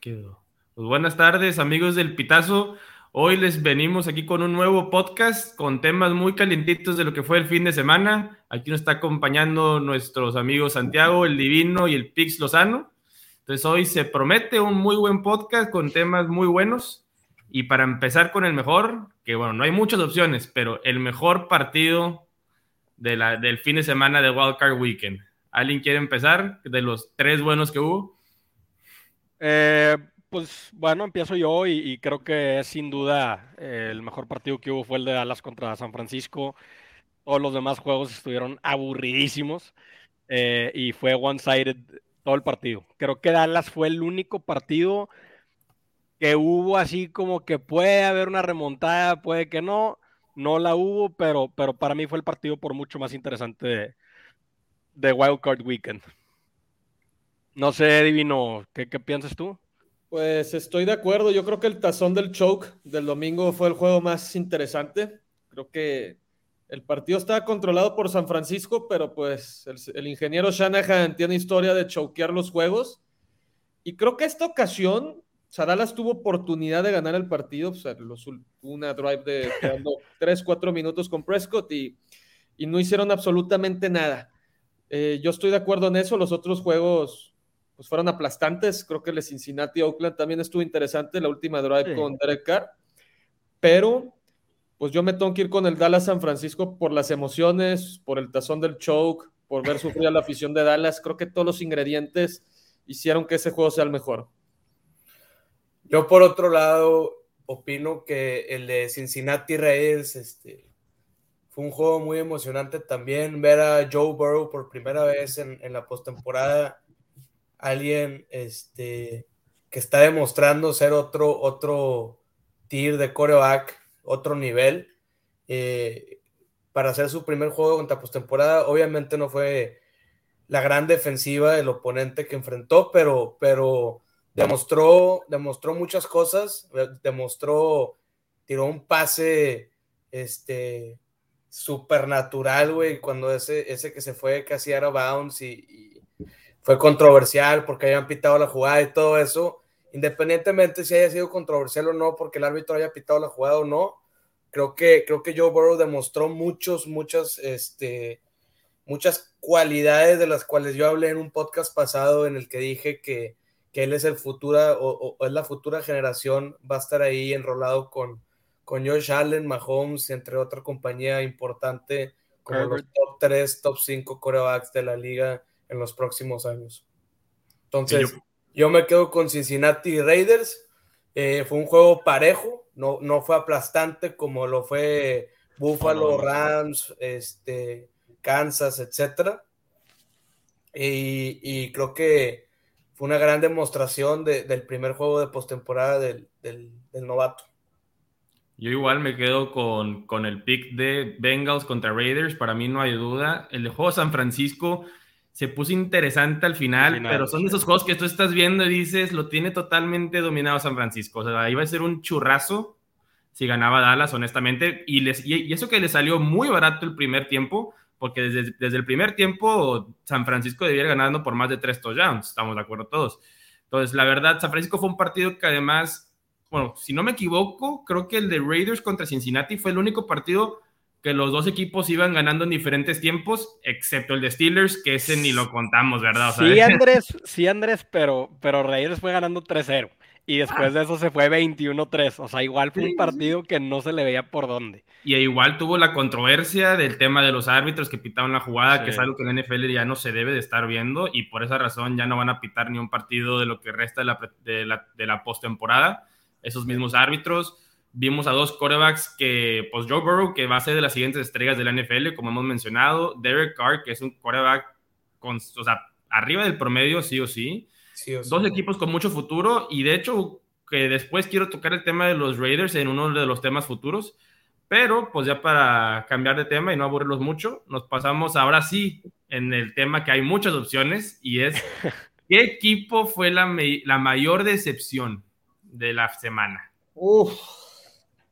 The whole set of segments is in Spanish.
quedó. Pues buenas tardes, amigos del Pitazo. Hoy les venimos aquí con un nuevo podcast con temas muy calientitos de lo que fue el fin de semana. Aquí nos está acompañando nuestros amigos Santiago, el Divino y el Pix Lozano. Entonces hoy se promete un muy buen podcast con temas muy buenos. Y para empezar con el mejor, que bueno, no hay muchas opciones, pero el mejor partido de la, del fin de semana de Wildcard Weekend. ¿Alguien quiere empezar de los tres buenos que hubo? Eh, pues bueno, empiezo yo y, creo que es sin duda eh, el mejor partido que hubo fue el de Dallas contra San Francisco. Todos los demás juegos estuvieron aburridísimos eh, y fue one-sided todo el partido. Creo que Dallas fue el único partido que hubo así como que puede haber una remontada, puede que no, no la hubo, pero, pero para mí fue el partido por mucho más interesante de, de Wild Card Weekend. No sé, Divino, ¿qué, ¿qué piensas tú? Pues estoy de acuerdo. Yo creo que el tazón del choke del domingo fue el juego más interesante. Creo que el partido estaba controlado por San Francisco, pero pues el, ingeniero Shanahan tiene historia de choquear los juegos. Y creo que esta ocasión, Dallas tuvo oportunidad de ganar el partido. O sea, los, una drive de 3, 4 minutos con Prescott y, y no hicieron absolutamente nada. Eh, yo estoy de acuerdo en eso. Los otros juegos pues fueron aplastantes. Creo que el Cincinnati Oakland también estuvo interesante, la última drive con Derek Carr. Pero, pues yo me tengo que ir con el Dallas San Francisco por las emociones, por el tazón del choke, por ver sufrir a la afición de Dallas. Creo que todos los ingredientes hicieron que ese juego sea el mejor. Yo, por otro lado, opino que el de Cincinnati Reyes este, fue un juego muy emocionante también. Ver a Joe Burrow por primera vez en, en la postemporada alguien este, que está demostrando ser otro, otro tier de coreback, otro nivel. Eh, para hacer su primer juego contra postemporada, obviamente no fue la gran defensiva del oponente que enfrentó, pero, pero demostró, demostró muchas cosas, demostró, tiró un pase este, supernatural, güey, cuando ese, ese que se fue casi era bounce y fue controversial porque habían pitado la jugada y todo eso, independientemente si haya sido controversial o no, porque el árbitro haya pitado la jugada o no, creo que, creo que Joe Burrow demostró muchos, muchas, este, muchas cualidades de las cuales yo hablé en un podcast pasado en el que dije que, que él es el futuro o, es la futura generación, va a estar ahí enrolado con, con Josh Allen, Mahomes, entre otra compañía importante como los top 3, top 5 corebacks de la liga en los próximos años. Entonces, yo... me quedo con Cincinnati Raiders. Eh, fue un juego parejo, no, no fue aplastante como lo fue Buffalo, Rams, este, Kansas, etc. Y, creo que fue una gran demostración del primer juego de postemporada del, del, novato. Yo igual me quedo con, con el pick de Bengals contra Raiders. Para mí no hay duda. El de juego San Francisco se puso interesante al final, pero son esos juegos que tú estás viendo y dices, lo tiene totalmente dominado San Francisco. O sea, iba a ser un churrazo si ganaba Dallas, honestamente. Y, les, y eso que le salió muy barato el primer tiempo, porque desde, desde, el primer tiempo San Francisco debía ir ganando por más de tres touchdowns, estamos de acuerdo todos. Entonces, la verdad, San Francisco fue un partido que además, bueno, si no me equivoco, creo que el de Raiders contra Cincinnati fue el único partido que los dos equipos iban ganando en diferentes tiempos, excepto el de Steelers, que ese ni lo contamos, ¿verdad? sí, Andrés, sí, Andrés, pero, pero Raiders fue ganando 3-0. Y después de eso se fue 21-3. O sea, igual fue un partido que no se le veía por dónde. Y igual tuvo la controversia del tema de los árbitros que pitaban la jugada, que es algo que en la NFL ya no se debe de estar viendo. Y por esa razón ya no van a pitar ni un partido de lo que resta de la, de la, de la postemporada. Esos mismos árbitros Vimos a dos quarterbacks que, pues Joe Burrow, que va a ser de las siguientes estrellas de la NFL, como hemos mencionado, Derek Carr, que es un quarterback con, o sea, arriba del promedio, sí o sí. dos equipos con mucho futuro y de hecho que después quiero tocar el tema de los Raiders en uno de los temas futuros, pero pues ya para cambiar de tema y no aburrirlos mucho, nos pasamos ahora sí en el tema que hay muchas opciones y es ¿qué equipo fue la, la mayor decepción de la semana? Uf.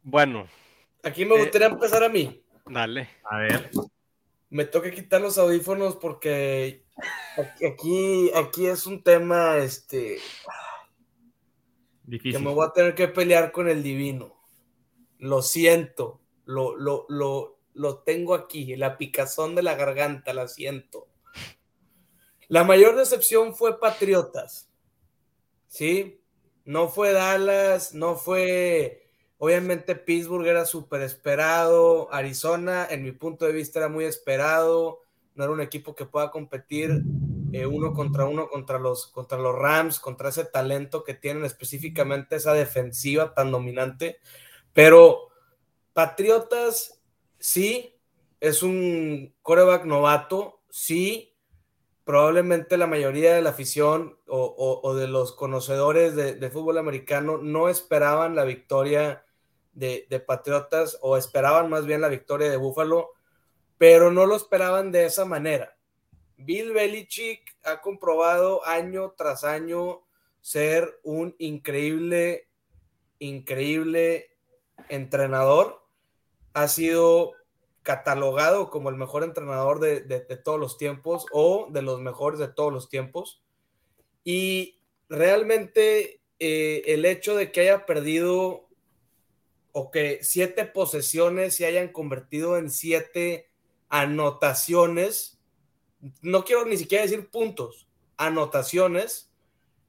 Bueno. Aquí me gustaría empezar a mí. Dale. A ver. Me toca quitar los audífonos porque aquí, aquí es un tema, este, que me voy a tener que pelear con el divino. Lo siento, lo, lo, lo, lo tengo aquí, la picazón de la garganta, la siento. La mayor decepción fue Patriotas. ¿Sí? No fue Dallas, no fue. Obviamente Pittsburgh era súper esperado. Arizona, en mi punto de vista, era muy esperado. No era un equipo que pueda competir eh, uno contra uno contra los, contra los Rams, contra ese talento que tienen específicamente esa defensiva tan dominante. Pero Patriotas, sí, es un coreback novato, sí, probablemente la mayoría de la afición o, de los conocedores de, fútbol americano no esperaban la victoria de, Patriotas o esperaban más bien la victoria de Buffalo, pero no lo esperaban de esa manera. Bill Belichick ha comprobado año tras año ser un increíble, increíble entrenador. Ha sido catalogado como el mejor entrenador de, todos los tiempos o de los mejores de todos los tiempos. Y realmente eh, el hecho de que haya perdido o que siete posesiones se hayan convertido en siete anotaciones, no quiero ni siquiera decir puntos, anotaciones,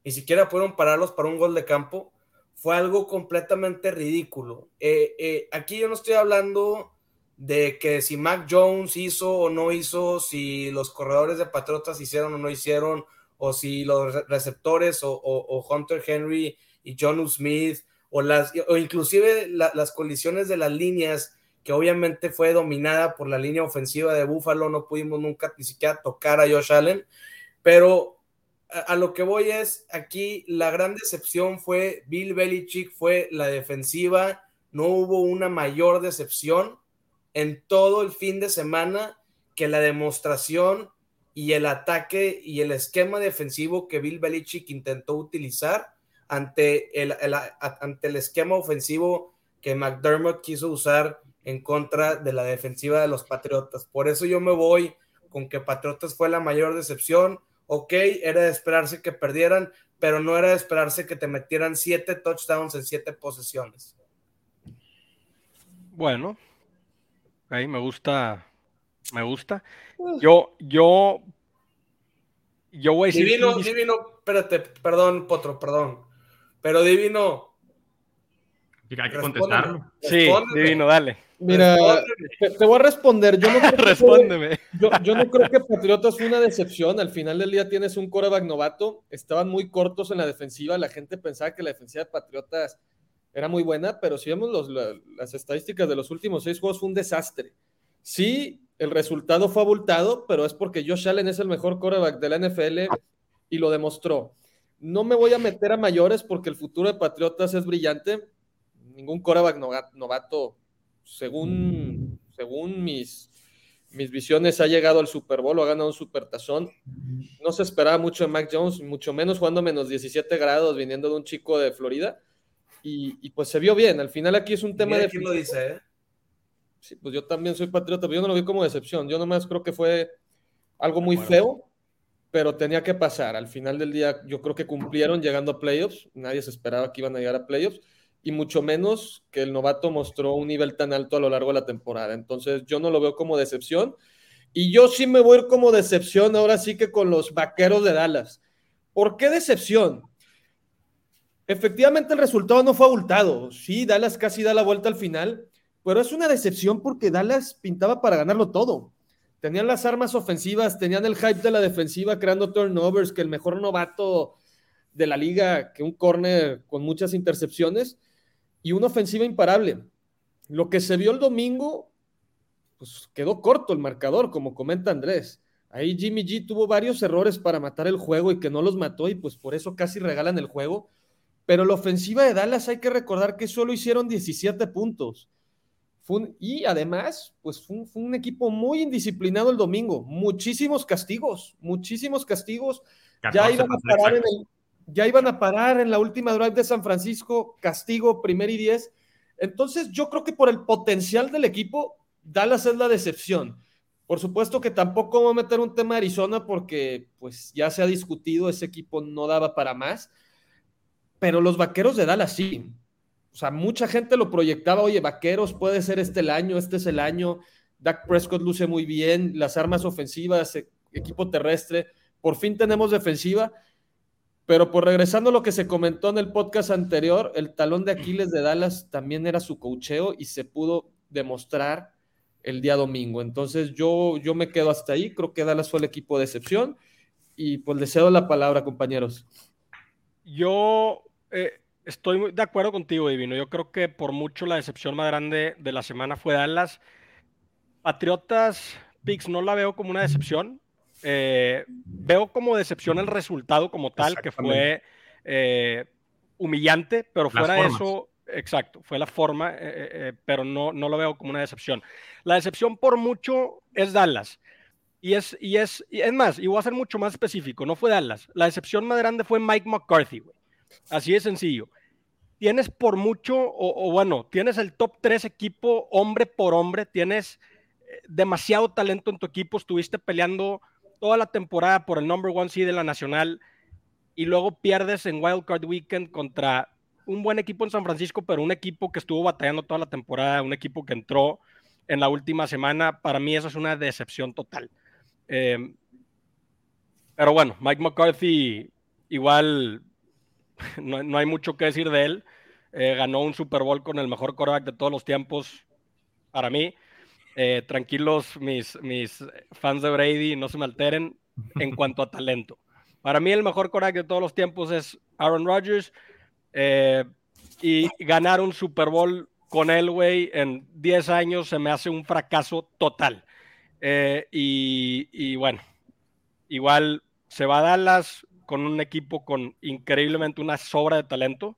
ni siquiera pudieron pararlos para un gol de campo, fue algo completamente ridículo. Eh, eh, aquí yo no estoy hablando de que si Mac Jones hizo o no hizo, si los corredores de Patriotas hicieron o no hicieron, o si los receptores o, Hunter Henry y John Smith, o, las, o inclusive las colisiones de las líneas, que obviamente fue dominada por la línea ofensiva de Buffalo, no pudimos nunca ni siquiera tocar a Josh Allen, pero a, a lo que voy es, aquí la gran decepción fue Bill Belichick, fue la defensiva, no hubo una mayor decepción en todo el fin de semana que la demostración y el ataque y el esquema defensivo que Bill Belichick intentó utilizar ante el, ante el esquema ofensivo que McDermott quiso usar en contra de la defensiva de los Patriotas. Por eso yo me voy con que Patriotas fue la mayor decepción. Ok, era de esperarse que perdieran, pero no era de esperarse que te metieran siete touchdowns en siete posesiones. Bueno, Ahí me gusta, me gusta. Yo, yo, yo voy a decir. Divino, divino, espérate, perdón, Potro, perdón. Pero divino. Hay que contestarlo. Sí, divino, dale. Mira, te, voy a responder. Yo no creo Respóndeme. yo, yo, no creo que Patriotas fue una decepción. Al final del día tienes un coreback novato. Estaban muy cortos en la defensiva. La gente pensaba que la defensiva de Patriotas era muy buena, pero si vemos las estadísticas de los últimos seis juegos, fue un desastre. Sí, el resultado fue abultado, pero es porque Josh Allen es el mejor quarterback de la NFL y lo demostró. No me voy a meter a mayores porque el futuro de Patriotas es brillante. Ningún quarterback novato, según, según mis, mis visiones, ha llegado al Super Bowl o ha ganado un Super Tazón. No se esperaba mucho de Mac Jones, mucho menos jugando menos 17 grados viniendo de un chico de Florida y, pues se vio bien. Al final aquí es un tema de... ¿Quién lo dice, eh? Sí, pues yo también soy patriota, pero yo no lo vi como decepción. Yo nomás creo que fue algo muy feo, pero tenía que pasar. Al final del día yo creo que cumplieron llegando a playoffs. Nadie se esperaba que iban a llegar a playoffs. Y mucho menos que el novato mostró un nivel tan alto a lo largo de la temporada. Entonces yo no lo veo como decepción. Y yo sí me voy a ir como decepción ahora sí que con los vaqueros de Dallas. ¿Por qué decepción? Efectivamente, el resultado no fue abultado. Sí, Dallas casi da la vuelta al final, pero es una decepción porque Dallas pintaba para ganarlo todo. Tenían las armas ofensivas, tenían el hype de la defensiva creando turnovers, que el mejor novato de la liga, que un corner con muchas intercepciones y una ofensiva imparable. Lo que se vio el domingo, pues quedó corto el marcador, como comenta Andrés. Ahí Jimmy G tuvo varios errores para matar el juego y que no los mató y pues por eso casi regalan el juego pero la ofensiva de Dallas hay que recordar que solo hicieron 17 puntos. Y además, pues fue un, equipo muy indisciplinado el domingo. Muchísimos castigos, muchísimos castigos. Ya iban, a parar en ya iban a parar en la última drive de San Francisco, castigo, primer y diez. Entonces, yo creo que por el potencial del equipo, Dallas es la decepción. Por supuesto que tampoco voy a meter un tema de Arizona porque pues ya se ha discutido, ese equipo no daba para más pero los vaqueros de Dallas sí. O sea, mucha gente lo proyectaba, oye, vaqueros puede ser este el año, este es el año. Dak Prescott luce muy bien, las armas ofensivas, e, equipo terrestre. Por fin tenemos defensiva, pero por regresando a lo que se comentó en el podcast anterior, el talón de Aquiles de Dallas también era su cocheo y se pudo demostrar el día domingo. Entonces yo, yo me quedo hasta ahí, creo que Dallas fue el equipo de excepción y pues le cedo la palabra, compañeros. Yo eh, estoy de acuerdo contigo, Divino. Yo creo que por mucho la decepción más grande de la semana fue Dallas. Patriotas, Pix, no la veo como una decepción. Eh, veo como decepción el resultado como tal, que fue eh, humillante, pero fuera de eso, exacto, fue la forma, pero no, no lo veo como una decepción. La decepción por mucho es Dallas. Y es, y es, es más, y voy a ser mucho más específico, no fue Dallas. La decepción más grande fue Mike McCarthy, güey. Así de sencillo. Tienes por mucho, o, bueno, tienes el top 3 equipo hombre por hombre, tienes eh, demasiado talento en tu equipo, estuviste peleando toda la temporada por el number one seed de la nacional y luego pierdes en Wild Card Weekend contra un buen equipo en San Francisco, pero un equipo que estuvo batallando toda la temporada, un equipo que entró en la última semana. Para mí eso es una decepción total. Em, pero bueno, Mike McCarthy igual no, hay mucho que decir de él. Eh, ganó un Super Bowl con el mejor quarterback de todos los tiempos para mí. Eh, tranquilos mis, mis fans de Brady, no se me alteren en cuanto a talento. Para mí el mejor quarterback de todos los tiempos es Aaron Rodgers. Eh, y ganar un Super Bowl con él, güey, en 10 años se me hace un fracaso total. Eh, y, bueno, igual se va a Dallas con un equipo con increíblemente una sobra de talento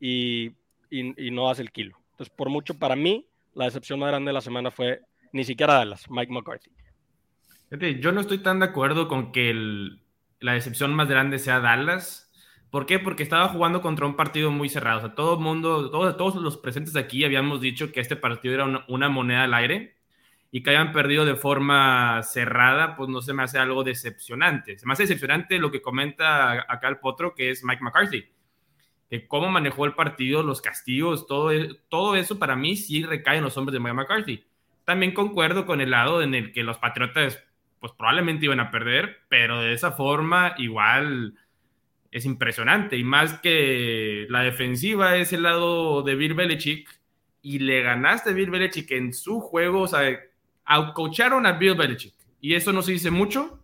y, no hace el kilo. Entonces, por mucho para mí, la decepción más grande de la semana fue ni siquiera Dallas, Mike McCarthy. Yo no estoy tan de acuerdo con que la decepción más grande sea Dallas. ¿Por qué? Porque estaba jugando contra un partido muy cerrado. O sea, todo el mundo, todos, todos los presentes aquí habíamos dicho que este partido era una moneda al aire y que hayan perdido de forma cerrada, pues no se me hace algo decepcionante. Se me hace decepcionante lo que comenta acá el potro, que es Mike McCarthy, que cómo manejó el partido, los castigos, todo, e, todo eso para mí sí recae en los hombres de Mike McCarthy. También concuerdo con el lado en el que los Patriotas pues probablemente iban a perder, pero de esa forma igual es impresionante. Y más que la defensiva es el lado de Bill Belichick y le ganaste a Bill Belichick en su juego, o sea, outcoacharon a Bill Belichick. Y eso no se dice mucho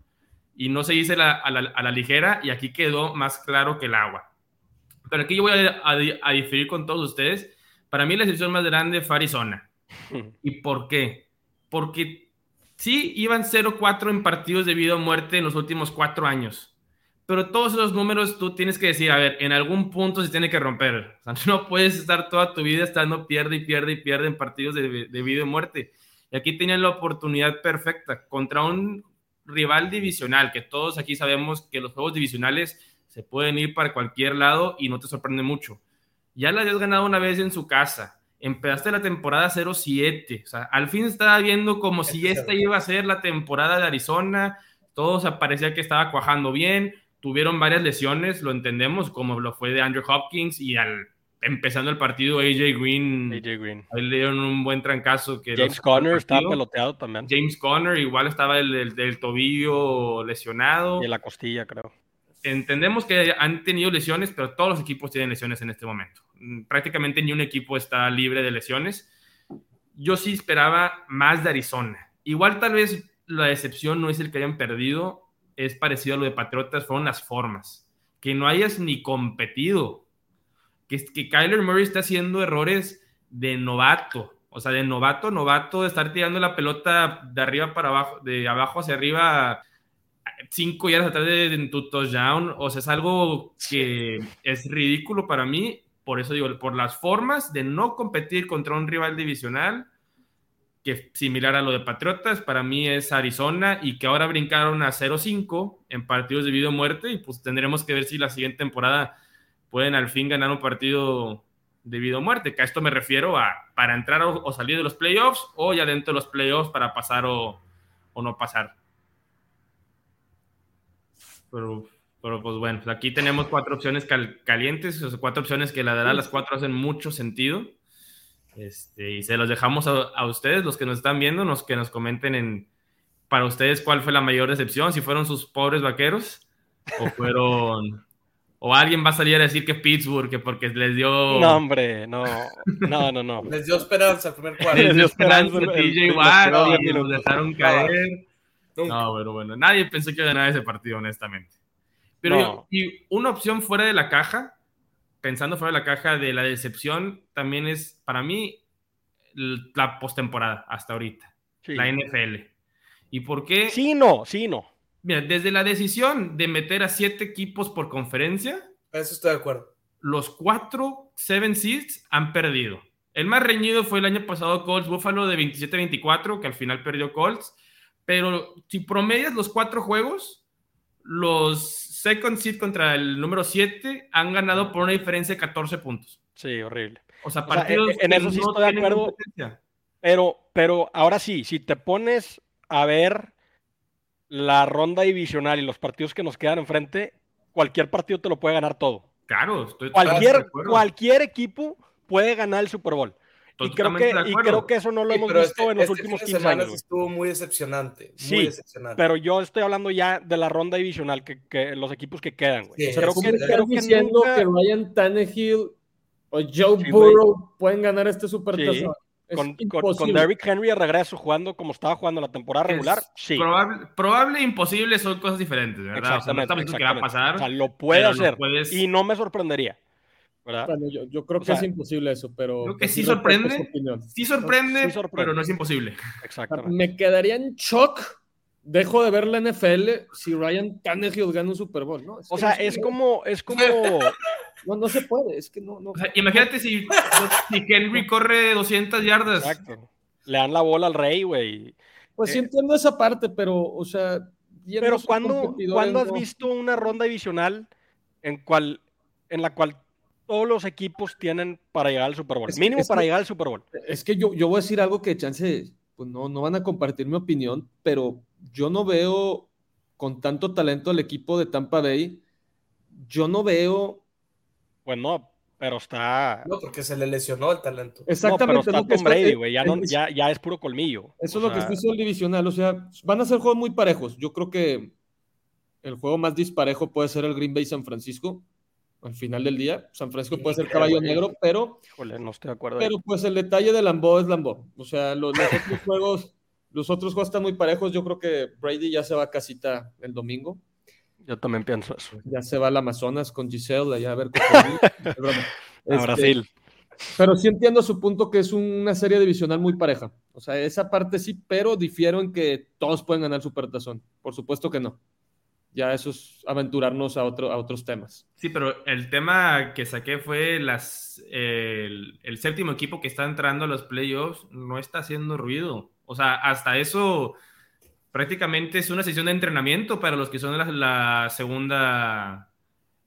y no se dice a, la, ligera y aquí quedó más claro que el agua. Pero aquí yo voy a, diferir con todos ustedes. Para mí la excepción más grande fue Arizona. ¿Y por qué? Porque sí iban 0-4 en partidos de vida o muerte en los últimos cuatro años. Pero todos esos números tú tienes que decir, a ver, en algún punto se tiene que romper. O sea, no puedes estar toda tu vida estando pierde y pierde y pierde en partidos de, de vida o muerte. Y aquí tenían la oportunidad perfecta contra un rival divisional, que todos aquí sabemos que los juegos divisionales se pueden ir para cualquier lado y no te sorprende mucho. Ya la habías ganado una vez en su casa. Empezaste la temporada 0-7. O sea, al fin estaba viendo como si esta iba a ser la temporada de Arizona. Todo se parecía que estaba cuajando bien. Tuvieron varias lesiones, lo entendemos, como lo fue de Andrew Hopkins y al empezando el partido, AJ Green, AJ Green. Ahí le dieron un buen trancazo. Que James Conner estaba peloteado también. James Conner igual estaba el, del tobillo lesionado. Y la costilla, creo. Entendemos que han tenido lesiones, pero todos los equipos tienen lesiones en este momento. Prácticamente ni un equipo está libre de lesiones. Yo sí esperaba más de Arizona. Igual tal vez la decepción no es el que hayan perdido, es parecido a lo de Patriotas, fueron las formas. Que no hayas ni competido que, Kyler Murray está haciendo errores de novato, o sea, de novato, novato, de estar tirando la pelota de arriba para abajo, de abajo hacia arriba, cinco yardas atrás de, de tu touchdown, o sea, es algo que es ridículo para mí, por eso digo, por las formas de no competir contra un rival divisional, que similar a lo de Patriotas, para mí es Arizona y que ahora brincaron a 0-5 en partidos de vida o muerte y pues tendremos que ver si la siguiente temporada pueden al fin ganar un partido de vida o muerte, que a esto me refiero a para entrar o, salir de los playoffs o ya dentro de los playoffs para pasar o, no pasar. Pero Pero pues bueno, aquí tenemos cuatro opciones calientes, o sea, cuatro opciones que la verdad las cuatro hacen mucho sentido. Este, y se los dejamos a, ustedes, los que nos están viendo, nos, que nos comenten en, para ustedes cuál fue la mayor decepción, si fueron sus pobres vaqueros o fueron... o alguien va a salir a decir que Pittsburgh, que porque les dio... No, hombre, no, no, no, no. les dio esperanza el primer cuarto. Les dio esperanza el TJ Watt y los dejaron caer. No, pero bueno, nadie pensó que iba a ganar ese partido, honestamente. Pero y una opción fuera de la caja, pensando fuera de la caja de la decepción, también es para mí la postemporada hasta ahorita, la NFL. ¿Y por qué? Sí, no, sí, no. Mira, desde la decisión de meter a siete equipos por conferencia, eso estoy de acuerdo. Los cuatro seven seeds han perdido. El más reñido fue el año pasado Colts Buffalo de 27-24, que al final perdió Colts. Pero si promedias los cuatro juegos, los second seed contra el número 7 han ganado por una diferencia de 14 puntos. Sí, horrible. O sea, partidos en, eso sí estoy de acuerdo. Pero, pero ahora sí, si te pones a ver la ronda divisional y los partidos que nos quedan enfrente, cualquier partido te lo puede ganar todo. Claro, estoy cualquier, cualquier equipo puede ganar el Super Bowl. Y creo, que, y creo, que, eso no lo hemos visto este, en los este últimos 15 años. Estuvo muy decepcionante. sí, pero yo estoy hablando ya de la ronda divisional, que, que los equipos que quedan. Güey. creo que, creo diciendo que, Ryan Tannehill o Joe Burrow pueden ganar este supertazón. Con, con, Derrick Henry de regreso jugando como estaba jugando la temporada regular, sí. Probable, e imposible son cosas diferentes, ¿verdad? Exactamente, o sea, va a pasar. O sea, lo puede hacer y no me sorprendería yo, creo que es imposible eso, pero. Creo que sí sorprende, sí sorprende. pero no es imposible. Exactamente. Me quedaría en shock. Dejo de ver la NFL si Ryan Tannehill gana un Super Bowl, ¿no? o sea, es como, es como. No, no se puede, es que no. no... imagínate si, si, Henry corre 200 yardas. Exacto. Le dan la bola al rey, güey. Pues sí eh, entiendo esa parte, pero, o sea. Pero cuando, ¿cuándo has visto una ronda divisional en, cual, en la cual todos los equipos tienen para llegar al Super Bowl. Mínimo para llegar al Super Bowl. Es que yo, yo voy a decir algo que chance, pues no, no van a compartir mi opinión, pero yo no veo con tanto talento el equipo de Tampa Bay. Yo no veo. Pues no, pero está. No, porque se le lesionó el talento. Exactamente. No, pero está Tom Brady, güey. Ya, ya, ya, es puro colmillo. Eso es lo que estoy el divisional. O sea, van a ser juegos muy parejos. Yo creo que el juego más disparejo puede ser el Green Bay San Francisco al final del día. San Francisco puede ser caballo negro, pero. no estoy de acuerdo. Pero pues el detalle de Lambo es Lambo. O sea, los, otros juegos, los otros juegos están muy parejos. Yo creo que Brady ya se va a casita el domingo. Yo también pienso eso. Ya se va al Amazonas con Giselle, allá a ver qué A este, Brasil. Pero sí entiendo su punto que es una serie divisional muy pareja. O sea, esa parte sí, pero difiero en que todos pueden ganar Supertazón. Por supuesto que no ya eso es aventurarnos a, otro, a otros temas. Sí, pero el tema que saqué fue las, el, séptimo equipo que está entrando a los playoffs no está haciendo ruido. O sea, hasta eso prácticamente es una sesión de entrenamiento para los que son la, segunda,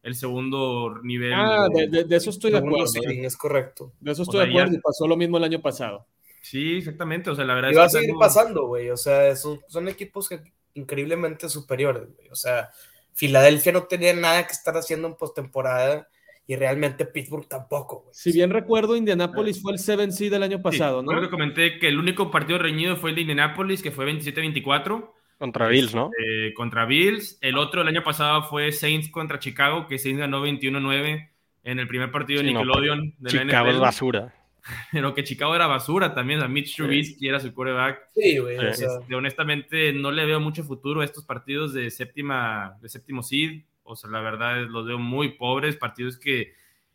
el segundo nivel. Ah, de, eso estoy de acuerdo. Sí, es correcto. De eso estoy de acuerdo y pasó lo mismo el año pasado. Sí, exactamente. O sea, la verdad y va a seguir pasando, güey. O sea, son, son equipos que increíblemente superiores. O sea, Filadelfia no tenía nada que estar haciendo en postemporada y realmente Pittsburgh tampoco. Si bien recuerdo, Indianapolis fue el 7C del año pasado, ¿no? Creo que comenté que el único partido reñido fue el de Indianapolis, que fue 27-24. Contra Bills, ¿no? Eh, contra Bills. El otro el año pasado fue Saints contra Chicago, que Saints ganó 21-9 en el primer partido de Nickelodeon de la Chicago es basura. pero que Chicago era basura también. a Mitch Trubisky era su quarterback. Sí, güey. Este, honestamente, no le veo mucho futuro a estos partidos de séptima, de séptimo seed. O sea, la verdad, los veo muy pobres. Partidos que.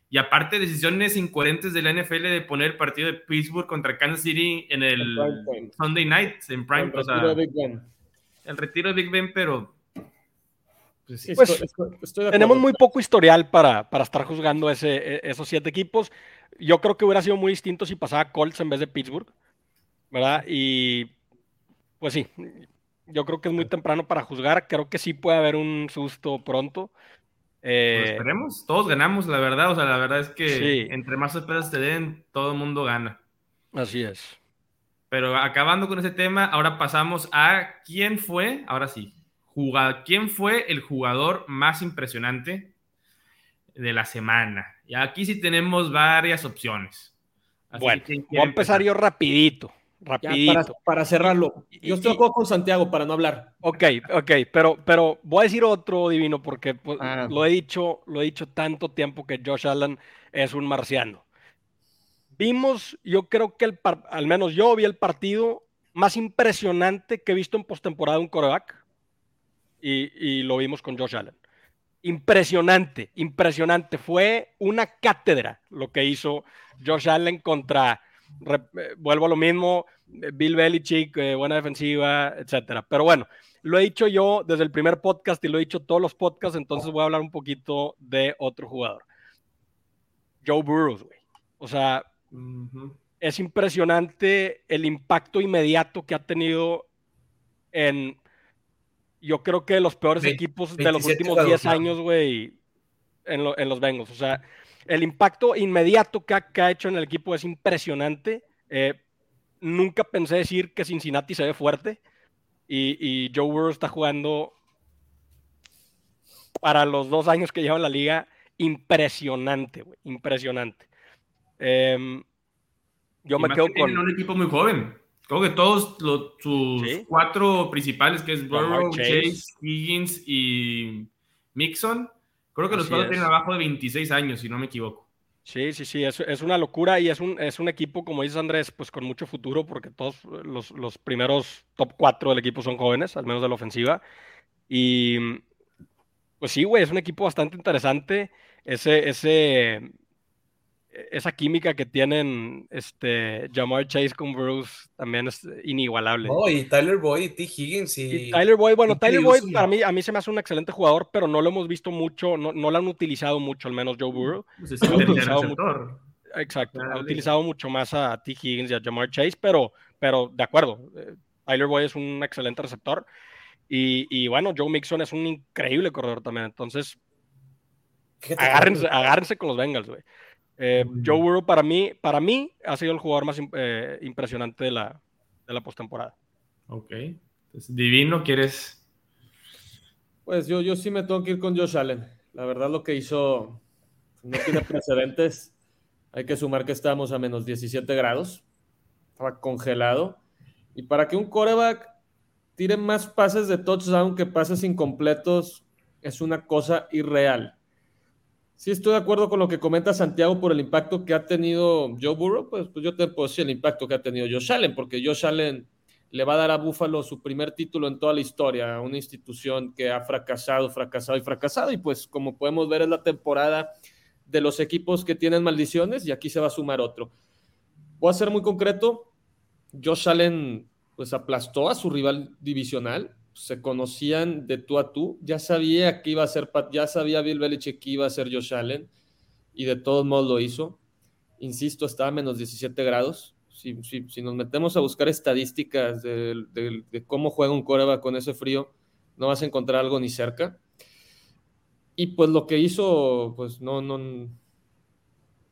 Y aparte, decisiones incoherentes de la NFL de poner el partido de Pittsburgh contra Kansas City en el Sunday night, en prime. El retiro de Big Ben. El retiro de Big Ben, pero. Pues, pues tenemos muy poco historial para, para estar juzgando ese, e, esos siete equipos yo creo que hubiera sido muy distinto si pasaba Colts en vez de Pittsburgh, ¿verdad? Y pues sí, yo creo que es muy temprano para juzgar. Creo que sí puede haber un susto pronto. Eh, pues esperemos, todos ganamos, la verdad. O sea, la verdad es que entre más esperas te den, todo el mundo gana. Así es. Pero acabando con ese tema, ahora pasamos a quién fue, ahora sí, ¿quién fue el jugador más impresionante de la semana? Y aquí sí tenemos varias opciones. bueno, voy a empezar, yo rapidito. Rapidito. para, cerrarlo. Yo estoy con Santiago para no hablar. Ok, ok, pero, pero voy a decir otro divino porque pues, ah. lo, he dicho, lo he dicho tanto tiempo que Josh Allen es un marciano. Vimos, yo creo que el, al menos yo vi el partido más impresionante que he visto en postemporada un coreback y, y lo vimos con Josh Allen. Impresionante, impresionante. Fue una cátedra lo que hizo Josh Allen contra eh, vuelvo a lo mismo, eh, Bill Belichick, eh, buena defensiva, etcétera. Pero bueno, lo he dicho yo desde el primer podcast y lo he dicho todos los podcasts, entonces voy a hablar un poquito de otro jugador. Joe Burrows, güey. O sea, es impresionante el impacto inmediato que ha tenido en, yo creo que los peores equipos de los últimos 10 años, güey, en, en los Bengals. O sea, el impacto inmediato que ha, hecho en el equipo es impresionante. Eh, nunca pensé decir que Cincinnati se ve fuerte y, Joe Burrow está jugando para los dos años que lleva en la liga impresionante, güey, impresionante. Em, yo me quedo con un equipo muy joven. Creo que todos sus cuatro principales, que es Burrow, Chase, Higgins y Mixon, Creo que los cuatro tienen abajo de 26 años, si no me equivoco. Sí, sí, sí, es, es una locura y es un, es un equipo, como dice Andrés, pues con mucho futuro, porque todos los, los primeros top 4 del equipo son jóvenes, al menos de la ofensiva. Y pues sí, güey, es un equipo bastante interesante. Ese, ese, esa química que tienen este Jamar Chase con Bruce también es inigualable. y Tyler Boyd y T. Higgins y... Tyler Boyd, bueno, Tyler Boyd para mí, a mí se me hace un excelente jugador, pero no lo hemos visto mucho, no, no lo han utilizado mucho, al menos Joe Burrow. Pues exacto, ha utilizado mucho más a T. Higgins y a Jamar Chase, pero, pero de acuerdo, eh, Tyler Boyd es un excelente receptor. Y, y bueno, Joe Mixon es un increíble corredor también, entonces agárrense, agárrense con los Bengals, güey. Eh, Joe Burrow para mí, para mí ha sido el jugador más eh, impresionante de la, de la postemporada. Ok. Entonces, Divino, ¿quieres? Pues yo, yo sí me tengo que ir con Josh Allen. La verdad lo que hizo no tiene precedentes. Hay que sumar que estábamos a menos 17 grados. Estaba congelado. Y para que un coreback tire más pases de touchdown que pases incompletos es una cosa irreal. Sí, estoy de acuerdo con lo que comenta Santiago por el impacto que ha tenido Joe Burrow, pues, pues yo te puedo decir el impacto que ha tenido Josh Allen, porque Josh Allen le va a dar a Buffalo su primer título en toda la historia, a una institución que ha fracasado, fracasado y fracasado, y pues como podemos ver es la temporada de los equipos que tienen maldiciones y aquí se va a sumar otro. Voy a ser muy concreto, Josh Allen pues aplastó a su rival divisional, se conocían de tú a tú, ya sabía que iba a ser, ya sabía Bill Belichick que iba a ser Josh Allen y de todos modos lo hizo. Insisto, estaba a menos 17 grados. Si, nos metemos a buscar estadísticas de, cómo juega un Córdoba con ese frío, no vas a encontrar algo ni cerca. Y pues lo que hizo, pues no, no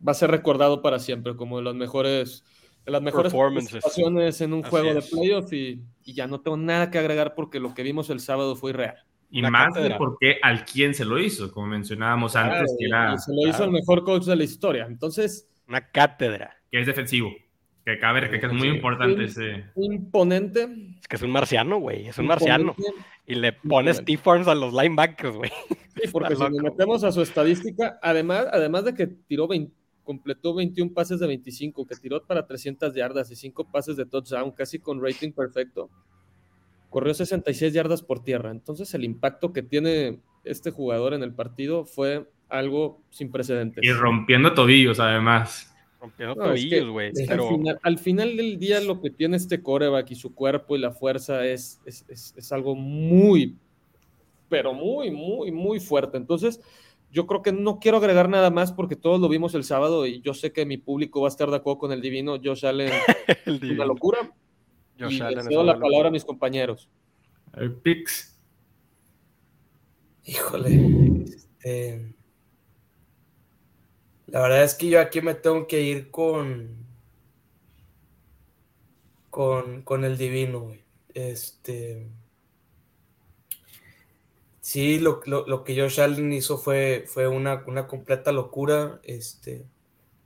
va a ser recordado para siempre como de los mejores de las mejores situaciones en un juego de playoff y, ya no tengo nada que agregar porque lo que vimos el sábado fue irreal. Y más de porque al quién se lo hizo, como mencionábamos antes. Que era, se lo hizo el mejor coach de la historia. Entonces. Una cátedra. Que es defensivo. Que cabe, que, es muy importante ese. Imponente. Es que es un marciano, güey. Es un marciano. Y le pones T-Forms a los linebackers, güey. Sí, porque si nos metemos a su estadística, además, además de que tiró 20 completó 21 pases de 25, que tiró para 300 yardas y 5 pases de touchdown, casi con rating perfecto. Corrió 66 yardas por tierra. Entonces el impacto que tiene este jugador en el partido fue algo sin precedentes. Y rompiendo tobillos, además. Rompiendo tobillos, güey. Al, final, del día lo que tiene este coreback y su cuerpo y la fuerza es, es, es algo muy, pero muy, muy, muy fuerte. Entonces, yo creo que no quiero agregar nada más porque todos lo vimos el sábado y yo sé que mi público va a estar de acuerdo con el divino Josh Allen. una locura. y le cedo la palabra a mis compañeros. El Pix. Híjole. Este, la verdad es que yo aquí me tengo que ir con. Con, con el divino, Este. Sí, lo, lo, que Josh Allen hizo fue, fue una, una, completa locura, este,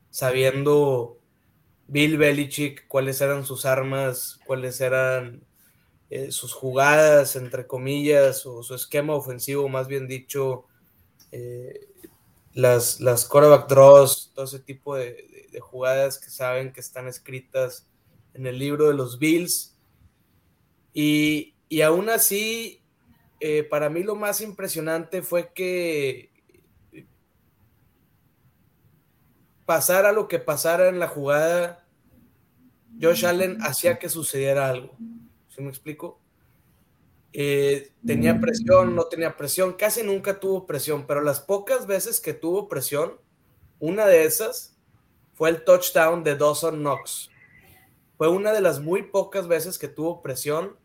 sabiendo Bill Belichick cuáles eran sus armas, cuáles eran eh, sus jugadas, entre comillas, o su esquema ofensivo, más bien dicho, eh, las, las quarterback draws, todo ese tipo de, de, jugadas que saben que están escritas en el libro de los Bills. Y, y aún así, eh, para mí lo más impresionante fue que pasara lo que pasara en la jugada, Josh Allen hacía que sucediera algo. ¿Sí me explico? Eh, tenía presión, no tenía presión, casi nunca tuvo presión, pero las pocas veces que tuvo presión, una de esas fue el touchdown de Dawson Knox. Fue una de las muy pocas veces que tuvo presión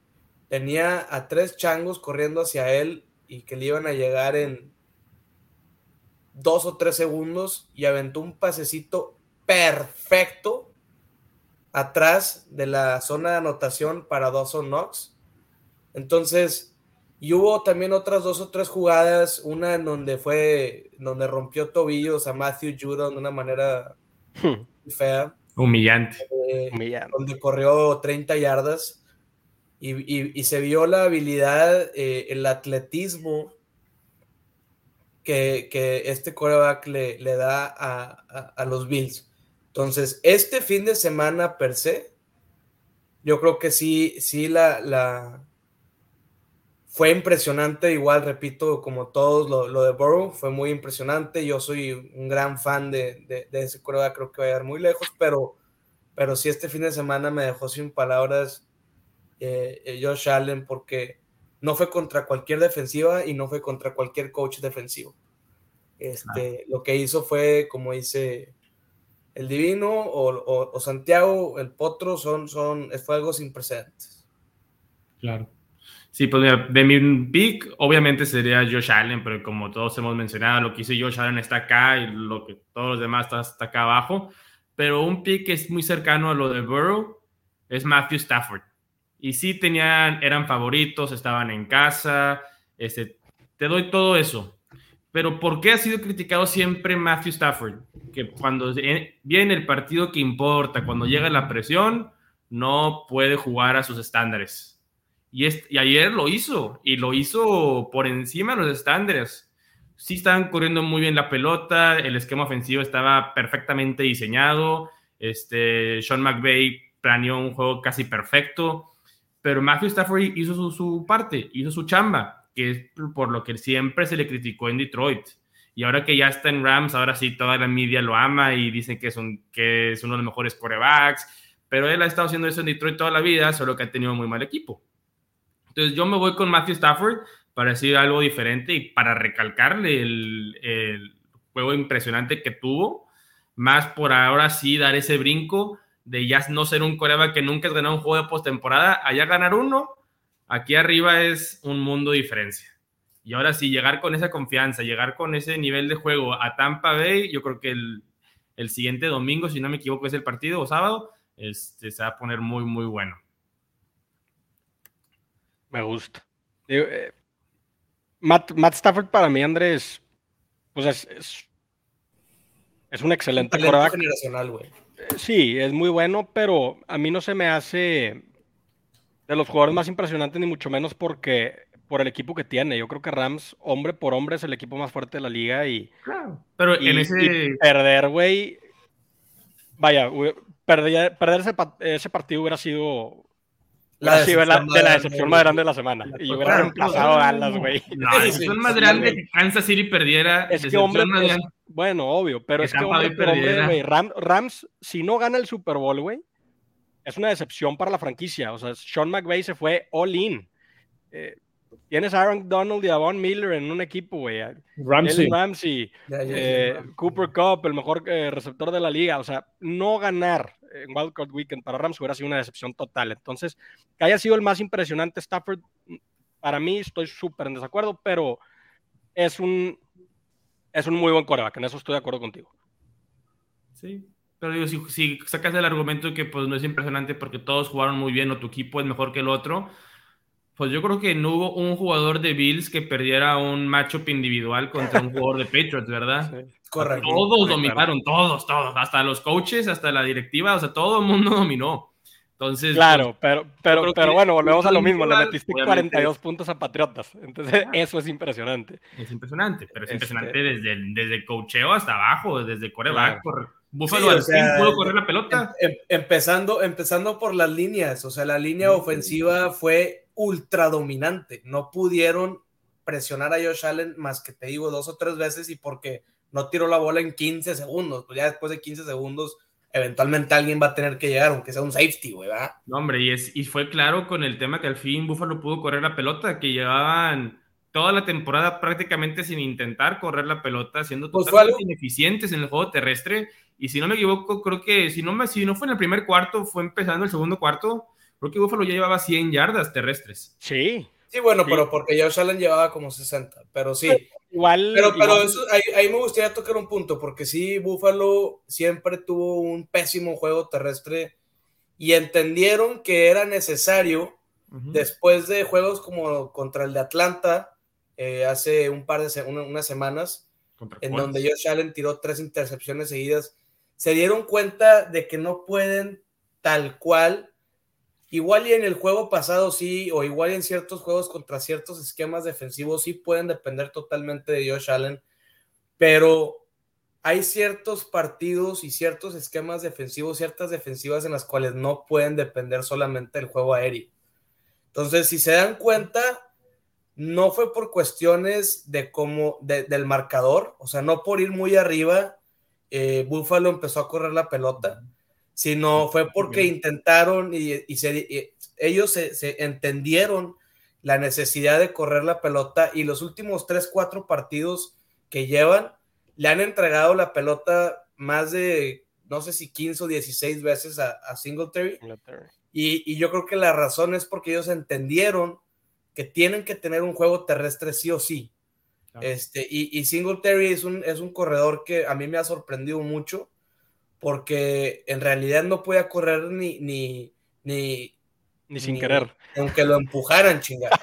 tenía a tres changos corriendo hacia él y que le iban a llegar en dos o tres segundos y aventó un pasecito perfecto atrás de la zona de anotación para Dawson Knox. Entonces, y hubo también otras dos o tres jugadas, una en donde fue, donde rompió tobillos a Matthew Judon de una manera hmm. fea. Humillante. Eh, Humillante. Donde corrió 30 yardas y, se vio la habilidad, eh, el atletismo que, este coreback le, le da a, los Bills. Entonces, este fin de semana per se, yo creo que sí, sí la, la fue impresionante, igual repito, como todos, lo, de Burrow fue muy impresionante. Yo soy un gran fan de, de, ese coreback, creo que va a ir muy lejos, pero, pero sí este fin de semana me dejó sin palabras eh, eh, Josh Allen porque no fue contra cualquier defensiva y no fue contra cualquier coach defensivo. Este, Lo que hizo fue, como dice el Divino o, Santiago, el Potro, son, son, fue algo sin precedentes. Claro. Sí, pues de mi pick, obviamente sería Josh Allen, pero como todos hemos mencionado, lo que hizo Josh Allen está acá y lo que todos los demás está, está acá abajo. Pero un pick que es muy cercano a lo de Burrow es Matthew Stafford y sí tenían, eran favoritos, estaban en casa, este, te doy todo eso. Pero ¿por qué ha sido criticado siempre Matthew Stafford? Que cuando viene el partido que importa, cuando llega la presión, no puede jugar a sus estándares. Y, y ayer lo hizo, y lo hizo por encima de los estándares. Sí estaban corriendo muy bien la pelota, el esquema ofensivo estaba perfectamente diseñado, este, Sean McVay planeó un juego casi perfecto pero Matthew Stafford hizo su, parte, hizo su chamba, que es por lo que siempre se le criticó en Detroit. Y ahora que ya está en Rams, ahora sí toda la media lo ama y dicen que es, uno de los mejores corebacks, pero él ha estado haciendo eso en Detroit toda la vida, solo que ha tenido muy mal equipo. Entonces yo me voy con Matthew Stafford para decir algo diferente y para recalcarle el, el juego impresionante que tuvo, más por ahora sí dar ese brinco de ya no ser un coreback que nunca has ganado un juego de postemporada, allá ganar uno, aquí arriba es un mundo de diferencia. Y ahora sí, llegar con esa confianza, llegar con ese nivel de juego a Tampa Bay, yo creo que el, siguiente domingo, si no me equivoco, es el partido o sábado, este, se va a poner muy, muy bueno. Me gusta. Eh, Matt, Stafford para mí, Andrés, pues es, es, un excelente coreback. generacional, güey Sí, es muy bueno, pero a mí no se me hace de los jugadores más impresionantes, ni mucho menos porque por el equipo que tiene. Yo creo que Rams, hombre por hombre, es el equipo más fuerte de la liga y. Pero en ese. perder, güey. Vaya, perder, perder ese, ese, partido hubiera sido la de, la, de la decepción más grande de la semana. Y yo hubiera reemplazado a Dallas, güey. No, la decepción más grande que Kansas City perdiera. Es que hombre, bueno, obvio, pero es que hombre, hombre, Rams, si no gana el Super Bowl, güey, es una decepción para la franquicia. O sea, Sean McVay se fue all in. Eh, tienes a Aaron Donald y a Von Miller en un equipo, güey. Ramsey. Ramsey eh, Cooper Cup, el mejor eh, receptor de la liga. O sea, no ganar en Wildcard Weekend para Rams hubiera sido una decepción total. Entonces, que haya sido el más impresionante Stafford, para mí estoy súper en desacuerdo, pero es un, es un muy buen coreback, en eso estoy de acuerdo contigo. Sí, pero digo, si, sacas el argumento que pues no es impresionante porque todos jugaron muy bien o tu equipo es mejor que el otro, Pues yo creo que no hubo un jugador de Bills que perdiera un matchup individual contra un jugador de Patriots, ¿verdad? Correcto. Todos dominaron, todos, todos, hasta los coaches, hasta la directiva, o sea, todo el mundo dominó. Entonces, claro, pues, pero, pero, pero bueno, volvemos a lo mismo. Le metiste 42 puntos a Patriotas. Entonces, eso es impresionante. Es impresionante, pero es este impresionante desde, el, desde el coacheo hasta abajo, desde coreback. Al fin pudo correr la pelota. Em, em, empezando, empezando por las líneas, o sea, la línea ofensiva fue ultra dominante. No pudieron presionar a Josh Allen más que te digo dos o tres veces y porque no tiró la bola en 15 segundos. Pues ya después de 15 segundos eventualmente alguien va a tener que llegar, aunque sea un safety, güey, ¿verdad? No, hombre, y, es, y fue claro con el tema que al fin Buffalo pudo correr la pelota, que llevaban toda la temporada prácticamente sin intentar correr la pelota, siendo pues totalmente ineficientes en el juego terrestre. Y si no me equivoco, creo que si no, me, si no fue en el primer cuarto, fue empezando el segundo cuarto, creo que Buffalo ya llevaba 100 yardas terrestres. Sí. Sí, bueno, pero porque Josh Allen llevaba como 60, pero sí. Igual. Pero, pero Eso, ahí, me gustaría tocar un punto, porque sí, Buffalo siempre tuvo un pésimo juego terrestre y entendieron que era necesario, después de juegos como contra el de Atlanta, eh, hace un par de unas semanas, en donde Josh Allen tiró tres intercepciones seguidas, se dieron cuenta de que no pueden tal cual Igual y en el juego pasado sí, o igual en ciertos juegos contra ciertos esquemas defensivos sí pueden depender totalmente de Josh Allen, pero hay ciertos partidos y ciertos esquemas defensivos, ciertas defensivas en las cuales no pueden depender solamente del juego aéreo. Entonces, si se dan cuenta, no fue por cuestiones de cómo, del marcador, o sea, no por ir muy arriba, eh, Buffalo empezó a correr la pelota sino fue porque intentaron y, ellos se, entendieron la necesidad de correr la pelota y los últimos 3, 4 partidos que llevan le han entregado la pelota más de, no sé si 15 o 16 veces a, Singletary. Y, yo creo que la razón es porque ellos entendieron que tienen que tener un juego terrestre sí o sí. Este, y, y Singletary es un, es un corredor que a mí me ha sorprendido mucho porque en realidad no podía correr ni, ni, ni, ni sin querer. Aunque lo empujaran, chingada.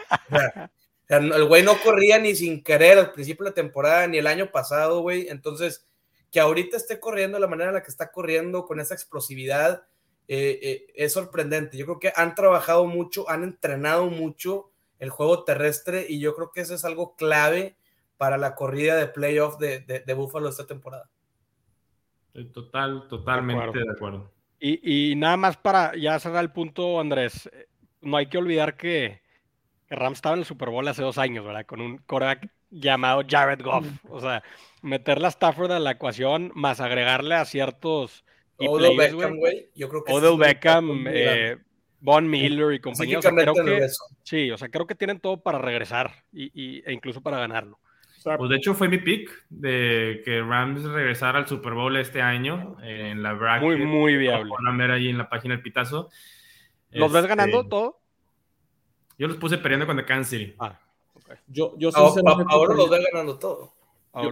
el güey no corría ni sin querer al principio de la temporada, ni el año pasado, güey. Entonces, que ahorita esté corriendo de la manera en la que está corriendo, con esa explosividad, eh, eh, es sorprendente. Yo creo que han trabajado mucho, han entrenado mucho el juego terrestre y yo creo que eso es algo clave para la corrida de playoff de, de, de Buffalo esta temporada. Total, totalmente de acuerdo. Y, nada más para ya cerrar el punto, Andrés, eh, no hay que olvidar que, Rams estaba en el Super Bowl hace dos años, ¿verdad? Con un quarterback llamado Jared Goff. O sea, meter la Stafford a la ecuación más agregarle a ciertos... Odell Beckham, güey. Yo creo que Odell Beckham, eh, Von Miller y compañía. sí, o sea, creo que tienen todo para regresar y, e incluso para ganarlo. Pues de hecho fue mi pick de que Rams regresara al Super Bowl este año en la bracket. Muy, muy viable. Van a ver ahí en la página del Pitazo. ¿Los ves ganando este, todo? Yo los puse perdiendo con The Kansas City. Ah, Yo, yo sinceramente, ahora, los ves ganando todo.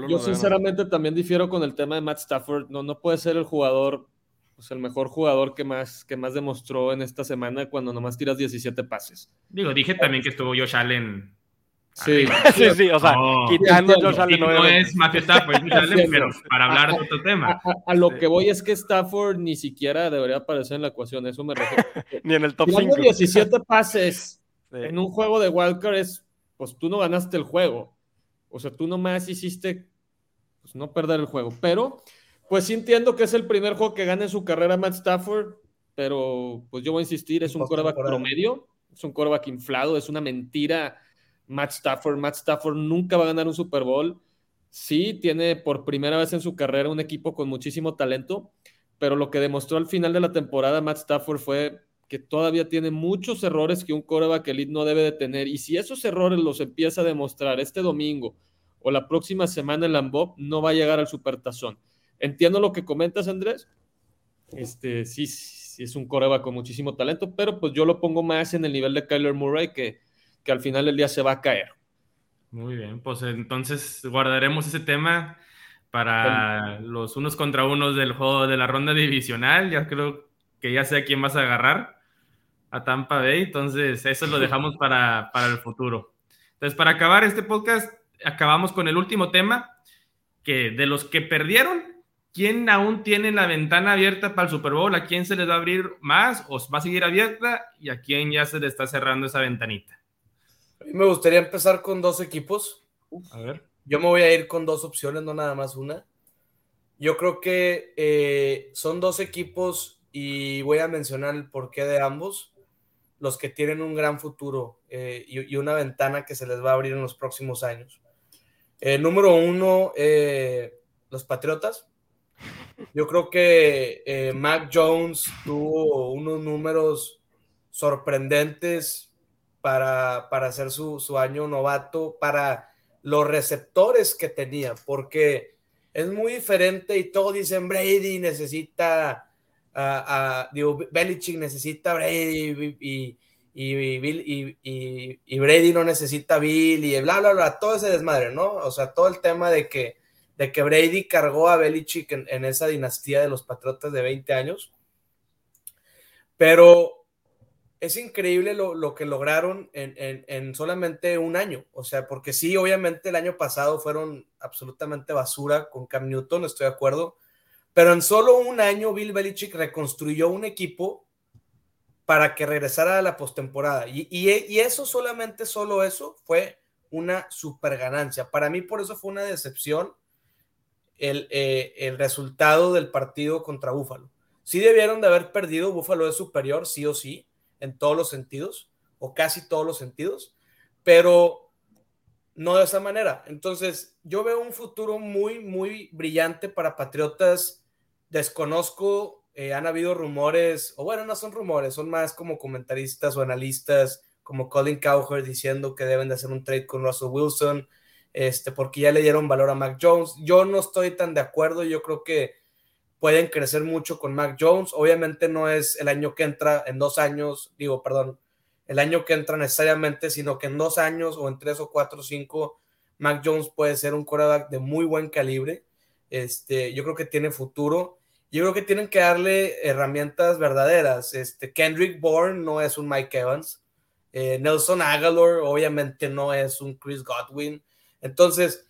Yo, sinceramente también difiero con el tema de Matt Stafford. No, no puede ser el jugador, pues el mejor jugador que más, que más demostró en esta semana cuando nomás tiras 17 pases. Digo, dije también que estuvo Josh Allen Sí, sí, sí, o sea, quitando Josh Allen. No, es Matthew Stafford, pero para hablar de otro tema. A, lo que voy es que Stafford ni siquiera debería aparecer en la ecuación, eso me refiero. ni en el top 5. 17 pases en un juego de wildcard es, pues tú no ganaste el juego. O sea, tú nomás hiciste, pues no perder el juego. Pero, pues sí entiendo que es el primer juego que gana en su carrera Matt Stafford, pero pues yo voy a insistir, es un coreback promedio, es un coreback inflado, es una mentira Matt Stafford. Matt Stafford nunca va a ganar un Super Bowl. Sí, tiene por primera vez en su carrera un equipo con muchísimo talento, pero lo que demostró al final de la temporada Matt Stafford fue que todavía tiene muchos errores que un coreback elite no debe de tener. Y si esos errores los empieza a demostrar este domingo o la próxima semana en Lambeau, no va a llegar al supertazón. Entiendo lo que comentas, Andrés. Este, sí, sí es un coreback con muchísimo talento, pero pues yo lo pongo más en el nivel de Kyler Murray, que que al final del día se va a caer. Muy bien, pues entonces guardaremos ese tema para los unos contra unos del juego de la ronda divisional. Ya creo que ya sé a quién vas a agarrar. a Tampa Bay, entonces eso lo dejamos para, para el futuro. Entonces, para acabar este podcast, acabamos con el último tema, que de los que perdieron, ¿quién aún tiene la ventana abierta para el Super Bowl? ¿A quién se les va a abrir más o va a seguir abierta? ¿Y a quién ya se le está cerrando esa ventanita? A mí me gustaría empezar con dos equipos. A ver. Yo me voy a ir con dos opciones, no nada más una. Yo creo que eh, son dos equipos y voy a mencionar el porqué de ambos, los que tienen un gran futuro eh, y, una ventana que se les va a abrir en los próximos años. Eh, número uno, los Patriotas. Yo creo que Mac Jones tuvo unos números sorprendentes para, para hacer su, su año novato, para los receptores que tenía, porque es muy diferente y todos dicen Brady necesita a, digo, Belichick necesita Brady y, y, y, Brady no necesita Bill y bla, bla, bla, todo ese desmadre, ¿no? O sea, todo el tema de que, de que Brady cargó a Belichick en, en esa dinastía de los Patriotas de 20 años. Pero es increíble lo, que lograron en, solamente un año. O sea, porque sí, obviamente el año pasado fueron absolutamente basura con Cam Newton, estoy de acuerdo. Pero en solo un año Bill Belichick reconstruyó un equipo para que regresara a la postemporada. Y, y, eso solamente, solo eso, fue una super ganancia. Para mí, por eso fue una decepción el, eh, el resultado del partido contra Búfalo. Sí debieron de haber perdido, Búfalo es superior, sí o sí en todos los sentidos, o casi todos los sentidos, pero no de esa manera. Entonces, yo veo un futuro muy, muy brillante para Patriotas. Desconozco, eh, han habido rumores, o bueno, no son rumores, son más como comentaristas o analistas, como Colin Cowherd diciendo que deben de hacer un trade con Russell Wilson, este, porque ya le dieron valor a Mac Jones. Yo no estoy tan de acuerdo, yo creo que pueden crecer mucho con Mac Jones. Obviamente no es el año que entra en dos años, digo, perdón, el año que entra necesariamente, sino que en dos años o en tres o cuatro o cinco, Mac Jones puede ser un quarterback de muy buen calibre. Este, yo creo que tiene futuro. Yo creo que tienen que darle herramientas verdaderas. Este, Kendrick Bourne no es un Mike Evans. Eh, Nelson Aguilar obviamente no es un Chris Godwin. Entonces,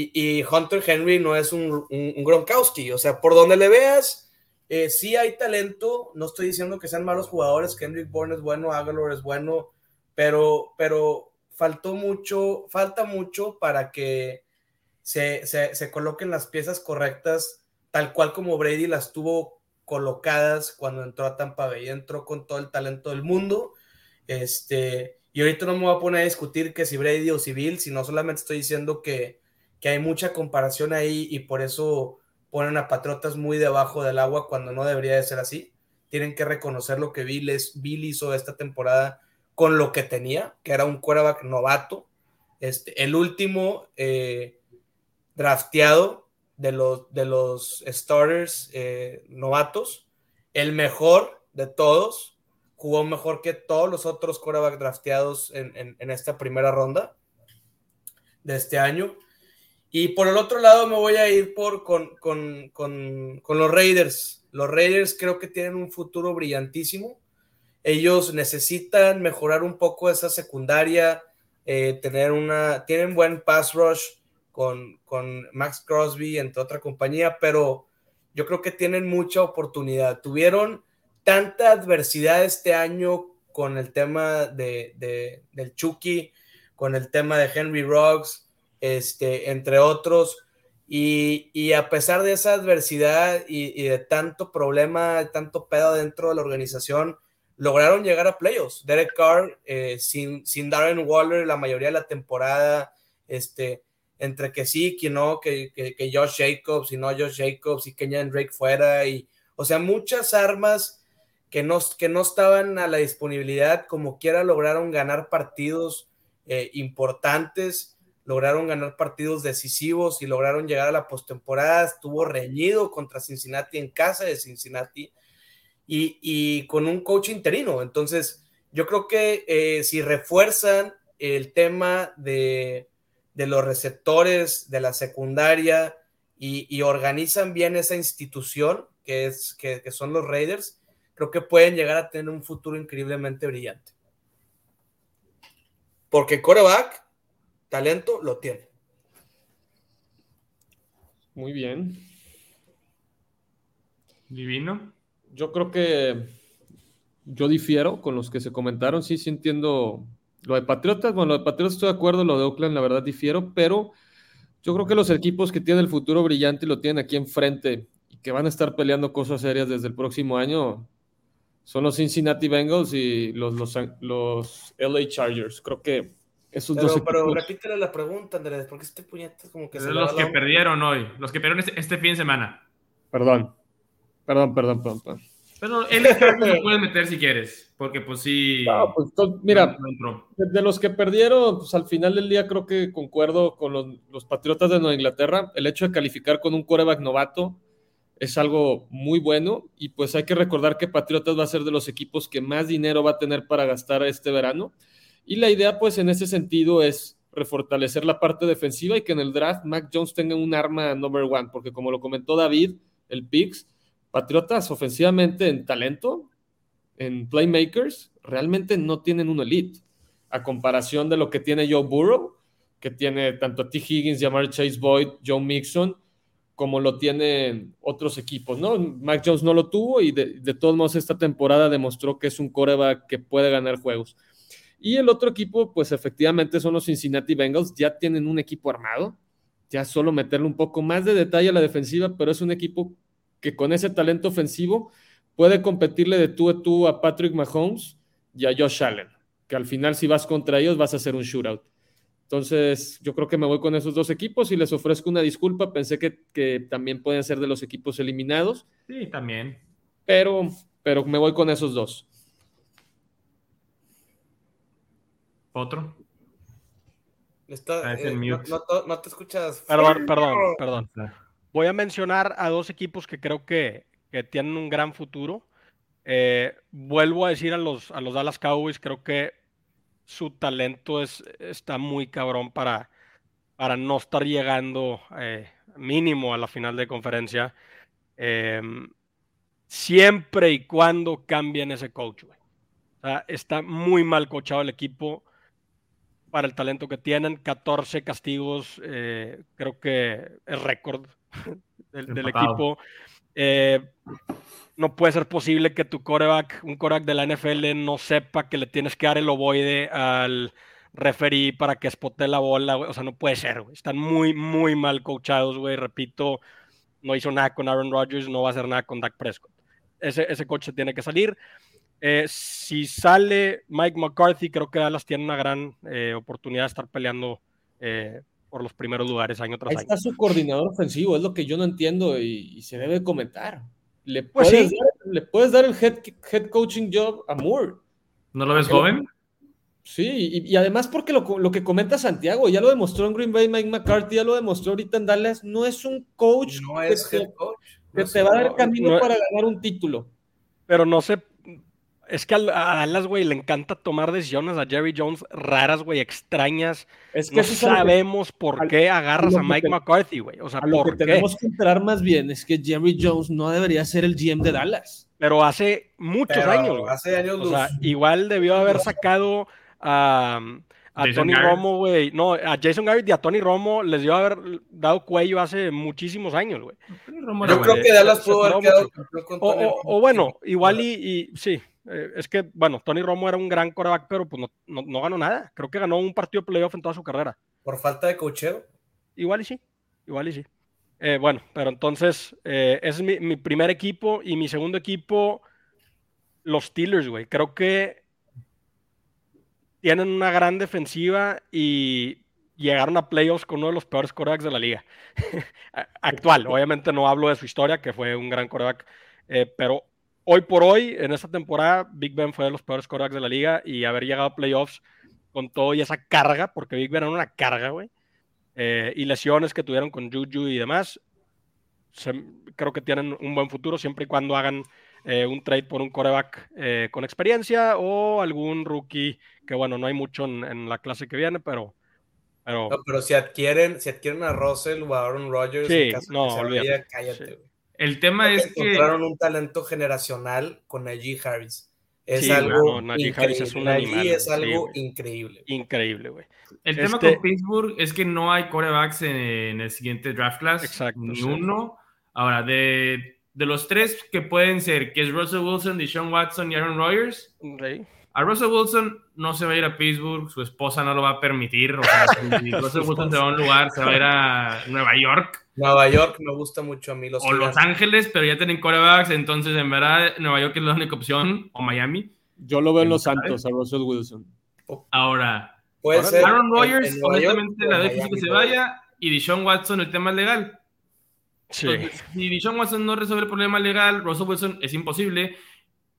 y, Hunter Henry no es un, Gronkowski, o sea, por donde le veas, eh, sí hay talento, no estoy diciendo que sean malos jugadores, Kendrick Bourne es bueno, Aguilar es bueno, pero, pero faltó mucho, falta mucho para que se, se, coloquen las piezas correctas, tal cual como Brady las tuvo colocadas cuando entró a Tampa Bay, entró con todo el talento del mundo, este, y ahorita no me voy a poner a discutir que si Brady o civil, sino solamente estoy diciendo que que hay mucha comparación ahí y por eso ponen a Patriotas muy debajo del agua cuando no debería de ser así. Tienen que reconocer lo que Bill, Bill hizo esta temporada con lo que tenía, que era un quarterback novato. Este, el último eh, drafteado de los, de los starters eh, novatos, el mejor de todos, jugó mejor que todos los otros quarterback drafteados en, en esta primera ronda de este año y por el otro lado me voy a ir por, con, con, con, con, los Raiders. Los Raiders creo que tienen un futuro brillantísimo. Ellos necesitan mejorar un poco esa secundaria, eh, tener una, tienen buen pass rush con, con Max Crosby, entre otra compañía, pero yo creo que tienen mucha oportunidad. Tuvieron tanta adversidad este año con el tema de, de del Chucky, con el tema de Henry Ruggs, este, entre otros. Y, a pesar de esa adversidad y, de tanto problema, tanto pedo dentro de la organización, lograron llegar a playoffs. Derek Carr, eh, sin, sin Darren Waller la mayoría de la temporada, este, entre que sí, que no, que, que, Josh Jacobs y no Josh Jacobs y Kenyan Drake fuera, y, o sea, muchas armas que no, que no estaban a la disponibilidad, como quiera lograron ganar partidos eh, importantes lograron ganar partidos decisivos y lograron llegar a la postemporada. Estuvo reñido contra Cincinnati en casa de Cincinnati y, con un coach interino. Entonces, yo creo que eh, si refuerzan el tema de, los receptores de la secundaria y, organizan bien esa institución que, es, que, son los Raiders, creo que pueden llegar a tener un futuro increíblemente brillante. Porque coreback, talento, lo tiene. Muy bien. Divino. Yo creo que yo difiero con los que se comentaron. Sí, sí entiendo lo de Patriotas. Bueno, lo de Patriotas estoy de acuerdo, lo de Oakland, la verdad difiero, pero yo creo que los equipos que tienen el futuro brillante y lo tienen aquí enfrente y que van a estar peleando cosas serias desde el próximo año son los Cincinnati Bengals y los, los, los LA Chargers. Creo que esos pero, dos equipos... Pero repítele la pregunta, Andrés, porque este puñete como que se Los que perdieron hoy, los que perdieron este, este, fin de semana. Perdón. Perdón, perdón, perdón. perdón. Pero él lo puedes meter si quieres, porque pues sí. No, pues, mira, de los que perdieron, pues al final del día creo que concuerdo con los, los Patriotas de Nueva Inglaterra. El hecho de calificar con un coreback novato es algo muy bueno y pues hay que recordar que Patriotas va a ser de los equipos que más dinero va a tener para gastar este verano y la idea pues en ese sentido es refortalecer la parte defensiva y que en el draft Mac Jones tenga un arma number one porque como lo comentó David, el Pix, Patriotas ofensivamente en talento, en playmakers, realmente no tienen un elite a comparación de lo que tiene Joe Burrow, que tiene tanto a T. Higgins, Jamar Chase Boyd, Joe Mixon, como lo tienen otros equipos, ¿no? Mac Jones no lo tuvo y de, todos modos esta temporada demostró que es un coreback que puede ganar juegos. Y el otro equipo, pues efectivamente son los Cincinnati Bengals, ya tienen un equipo armado, ya solo meterle un poco más de detalle a la defensiva, pero es un equipo que con ese talento ofensivo puede competirle de tú a tú a Patrick Mahomes y a Josh Allen, que al final si vas contra ellos vas a hacer un shootout. Entonces, yo creo que me voy con esos dos equipos y les ofrezco una disculpa. Pensé que, también pueden ser de los equipos eliminados. Sí, también. Pero, pero me voy con esos dos. ¿Otro? Está, eh, no, te escuchas. Perdón, perdón, perdón. Voy a mencionar a dos equipos que creo que, tienen un gran futuro. Eh, vuelvo a decir a los, a los Dallas Cowboys, creo que su talento es, está muy cabrón para, para no estar llegando eh, mínimo a la final de conferencia. Em, siempre y cuando cambien ese coach, está muy mal coachado el equipo para el talento que tienen. 14 castigos, eh, creo que es récord del, equipo. Eh, no puede ser posible que tu coreback, un coreback de la NFL, no sepa que le tienes que dar el ovoide al referee para que espote la bola, O sea, no puede ser, Están muy, muy mal coachados, güey. Repito, no hizo nada con Aaron Rodgers, no va a hacer nada con Dak Prescott. Ese, ese coach tiene que salir. Eh, si sale Mike McCarthy, creo que Dallas tiene una gran eh, oportunidad de estar peleando eh, por los primeros lugares año tras Ahí año. Está su coordinador ofensivo, es lo que yo no entiendo y se debe comentar. Le pues puedes, dar, le puedes dar el head, head, coaching job a Moore. ¿No lo ves joven? Sí, y, además porque lo, lo, que comenta Santiago, ya lo demostró en Green Bay, Mike McCarthy, ya lo demostró ahorita en Dallas, no es un coach no es que, head coach. que te va a dar camino para ganar un título. Pero no sé, es que a, Dallas, güey, le encanta tomar decisiones a Jerry Jones raras, güey, extrañas. Es que no sabemos por qué agarras a Mike McCarthy, güey. O sea, lo que tenemos que enterar más bien es que Jerry Jones no debería ser el GM de Dallas. Pero hace muchos años. Hace años. O sea, igual debió haber sacado a, a Tony Romo, güey. No, a Jason Garrett y a Tony Romo les dio haber dado cuello hace muchísimos años, güey. Yo creo que Dallas pudo haber quedado o, bueno, igual y, y sí, eh, es que, bueno, Tony Romo era un gran coreback, pero pues no, ganó nada. Creo que ganó un partido de playoff en toda su carrera. ¿Por falta de cocheo? Igual y sí, igual y sí. Eh, bueno, pero entonces, eh, ese es mi, primer equipo y mi segundo equipo, los Steelers, güey. Creo que tienen una gran defensiva y llegaron a playoffs con uno de los peores corebacks de la liga. Actual, obviamente no hablo de su historia, que fue un gran coreback, pero hoy por hoy, en esta temporada, Big Ben fue de los peores quarterbacks de la liga y haber llegado a playoffs con todo y esa carga, porque Big Ben era una carga, güey, eh, y lesiones que tuvieron con Juju y demás, creo que tienen un buen futuro siempre y cuando hagan eh, un trade por un coreback eh, con experiencia o algún rookie, que bueno, no hay mucho en, la clase que viene, pero... Pero, pero si adquieren, si adquieren a Russell o a Aaron Rodgers, sí, no, olvídate. cállate, El tema es que. Encontraron un talento generacional con Najee Harris. Es algo. Harris es un animal. es algo increíble. Increíble, güey. El tema este con Pittsburgh es que no hay corebacks en, el siguiente draft class. Exacto. Ni uno. Ahora, de, de, los tres que pueden ser, que es Russell Wilson, Deshaun Watson y Aaron Rodgers. A Russell Wilson no se va a ir a Pittsburgh, su esposa no lo va a permitir. O sea, si Russell Wilson se va a un lugar, se va a ir a Nueva York. Nueva York me gusta mucho a mí. Los o Los Ángeles, pero ya tienen corebacks, entonces en verdad Nueva York es la única opción, o Miami. Yo lo veo en Los Santos, a Russell Wilson. Ahora, Puede ser Aaron Rodgers, honestamente, la difícil que se vaya, y Deshaun Watson, el tema legal. Sí. si Deshaun Watson no resuelve el problema legal, Russell Wilson es imposible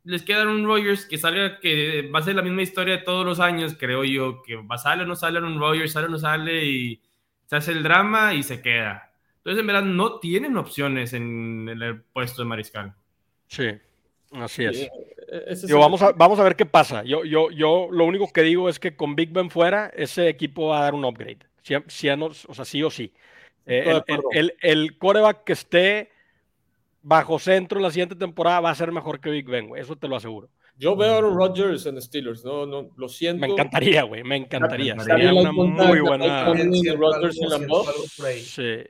les queda un Rogers que salga, que va a ser la misma historia de todos los años, creo yo, que va sale o no sale un Rogers, sale o no sale y se hace el drama y se queda. Entonces, en verdad, no tienen opciones en, el puesto de mariscal. Sí, así es. E-, vamos, a, vamos a ver qué pasa. Yo, yo, yo lo único que digo es que con Big Ben fuera, ese equipo va a dar un upgrade. Si, o sea, sí o sí. Eh, el, el, el coreback que esté bajo centro la siguiente temporada va a ser mejor que Big Ben, güey. Eso te lo aseguro. Yo veo a Aaron Rodgers en Steelers, no, no, lo siento. Me encantaría, güey, me encantaría. Sería una muy buena. Sí.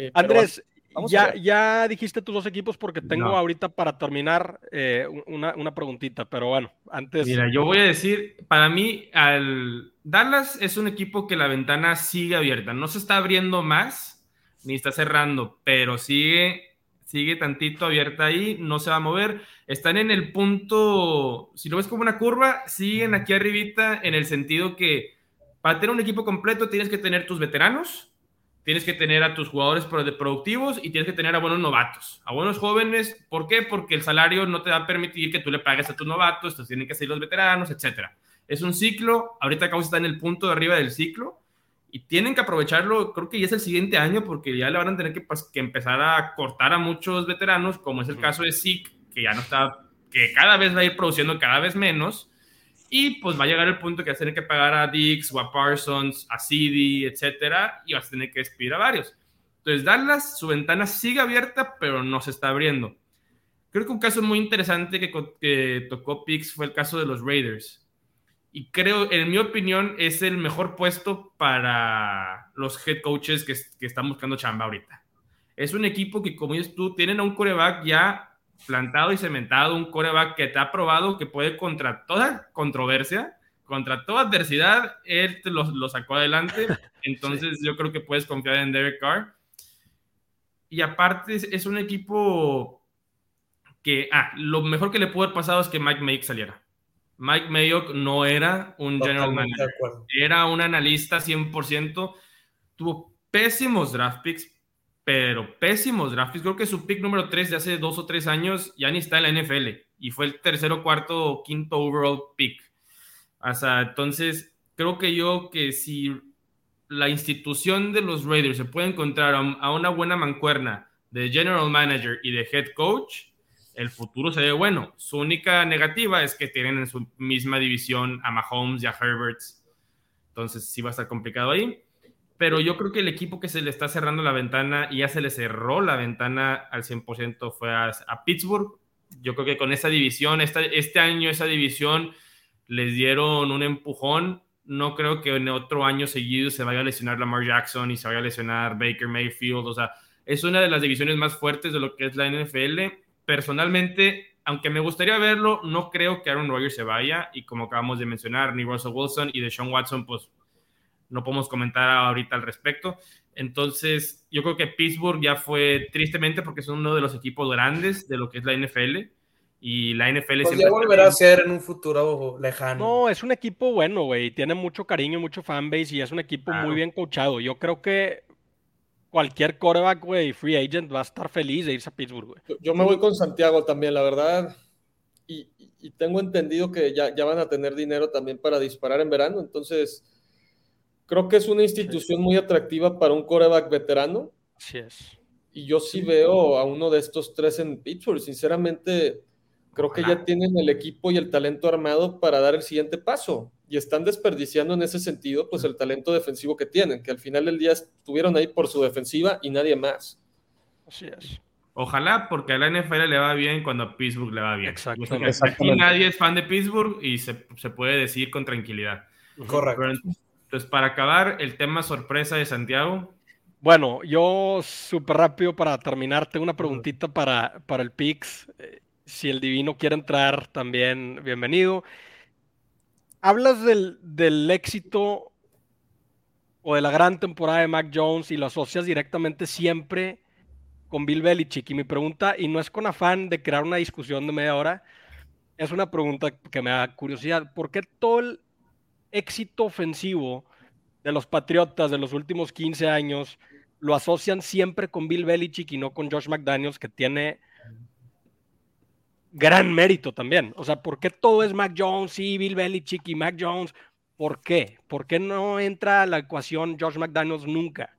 Eh, Andrés, ya, ya dijiste tus dos equipos porque tengo ahorita para terminar eh, una, una, preguntita, pero bueno, antes. Mira, yo voy a decir, para mí, al Dallas es un equipo que la ventana sigue abierta. No se está abriendo más, ni está cerrando, pero sigue sigue tantito abierta ahí, no se va a mover. Están en el punto, si lo ves como una curva, siguen aquí arribita en el sentido que para tener un equipo completo tienes que tener tus veteranos, tienes que tener a tus jugadores productivos y tienes que tener a buenos novatos, a buenos jóvenes. ¿Por qué? Porque el salario no te va a permitir que tú le pagues a tus novatos, entonces tienen que ser los veteranos, etc. Es un ciclo, ahorita Causa está en el punto de arriba del ciclo y tienen que aprovecharlo, creo que ya es el siguiente año, porque ya le van a tener que, pues, que empezar a cortar a muchos veteranos, como es el caso de Zeke, que ya no está, que cada vez va a ir produciendo cada vez menos, y pues va a llegar el punto que vas a tener que pagar a Dix o a Parsons, a CD, etcétera, y vas a tener que despedir a varios. Entonces, Dallas, su ventana sigue abierta, pero no se está abriendo. Creo que un caso muy interesante que, que tocó Pix fue el caso de los Raiders y creo, en mi opinión, es el mejor puesto para los head coaches que, que están buscando chamba ahorita. Es un equipo que, como dices tú, tienen a un coreback ya plantado y cementado, un coreback que te ha probado que puede contra toda controversia, contra toda adversidad, él te lo, sacó adelante. Entonces yo creo que puedes confiar en Derek Carr. Y aparte es, un equipo que, ah, lo mejor que le pudo haber pasado es que Mike Make saliera. Mike Mayock no era un general manager, era un analista 100%. Tuvo pésimos draft picks, pero pésimos draft picks. Creo que su pick número 3 de hace dos o tres años ya ni está en la NFL y fue el tercero, cuarto o quinto overall pick. O sea, entonces creo que yo que si la institución de los Raiders se puede encontrar a una buena mancuerna de general manager y de head coach, el futuro se ve bueno. Su única negativa es que tienen en su misma división a Mahomes y a Herbert. Entonces sí va a estar complicado ahí. Pero yo creo que el equipo que se le está cerrando la ventana y ya se le cerró la ventana al 100% fue a, Pittsburgh. Yo creo que con esa división, este año esa división les dieron un empujón. No creo que en otro año seguido se vaya a lesionar Lamar Jackson y se vaya a lesionar Baker Mayfield. O sea, es una de las divisiones más fuertes de lo que es la NFL personalmente, aunque me gustaría verlo, no creo que Aaron Rodgers se vaya. Y como acabamos de mencionar, ni Russell Wilson y de Sean Watson, pues no podemos comentar ahorita al respecto. Entonces, yo creo que Pittsburgh ya fue tristemente porque son uno de los equipos grandes de lo que es la NFL. Y la NFL pues ya volverá a ser en un futuro lejano. No, es un equipo bueno, güey. Tiene mucho cariño, mucho fanbase y es un equipo muy bien coachado. Yo creo que cualquier coreback, güey, free agent va a estar feliz de irse a Pittsburgh, güey. Yo me voy con Santiago también, la verdad. Y, tengo entendido que ya, ya, van a tener dinero también para disparar en verano. Entonces, creo que es una institución muy atractiva para un coreback veterano. Así es. Y yo sí veo a uno de estos tres en Pittsburgh. Sinceramente, creo que ya tienen el equipo y el talento armado para dar el siguiente paso y están desperdiciando en ese sentido pues el talento defensivo que tienen, que al final del día estuvieron ahí por su defensiva y nadie más. Así es. Ojalá, porque a la NFL le va bien cuando a Pittsburgh le va bien. Exactamente. Aquí nadie es fan de Pittsburgh y se, se puede decir con tranquilidad. Correcto. entonces, para acabar, el tema sorpresa de Santiago. Bueno, yo súper rápido para terminar, tengo una preguntita para, para el Pix. Eh, si el Divino quiere entrar también, bienvenido. Hablas del, del éxito o de la gran temporada de Mac Jones y lo asocias directamente siempre con Bill Belichick. Y mi pregunta, y no es con afán de crear una discusión de media hora, es una pregunta que me da curiosidad. ¿Por qué todo el éxito ofensivo de los Patriotas de los últimos 15 años lo asocian siempre con Bill Belichick y no con Josh McDaniels, que tiene gran mérito también? O sea, ¿por qué todo es Mac Jones y Bill Belichick y Mac Jones? ¿Por qué? ¿Por qué no entra a la ecuación Josh McDaniels nunca?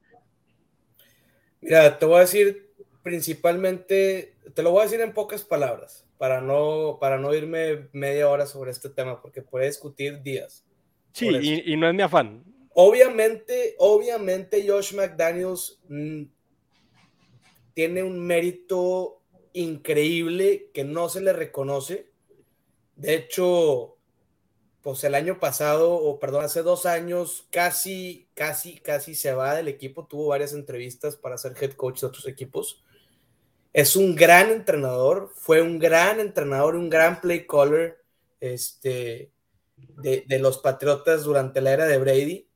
Mira, te voy a decir principalmente, te lo voy a decir en pocas palabras, para no, para no irme media hora sobre este tema, porque puede discutir días. Sí, y, no es mi afán. Obviamente, obviamente Josh McDaniels mm, tiene un mérito increíble que no se le reconoce. De hecho, pues el año pasado, o perdón, hace dos años, casi, casi, casi se va del equipo. Tuvo varias entrevistas para ser head coach de otros equipos. Es un gran entrenador, fue un gran entrenador, un gran play caller este, de, de los Patriotas durante la era de Brady.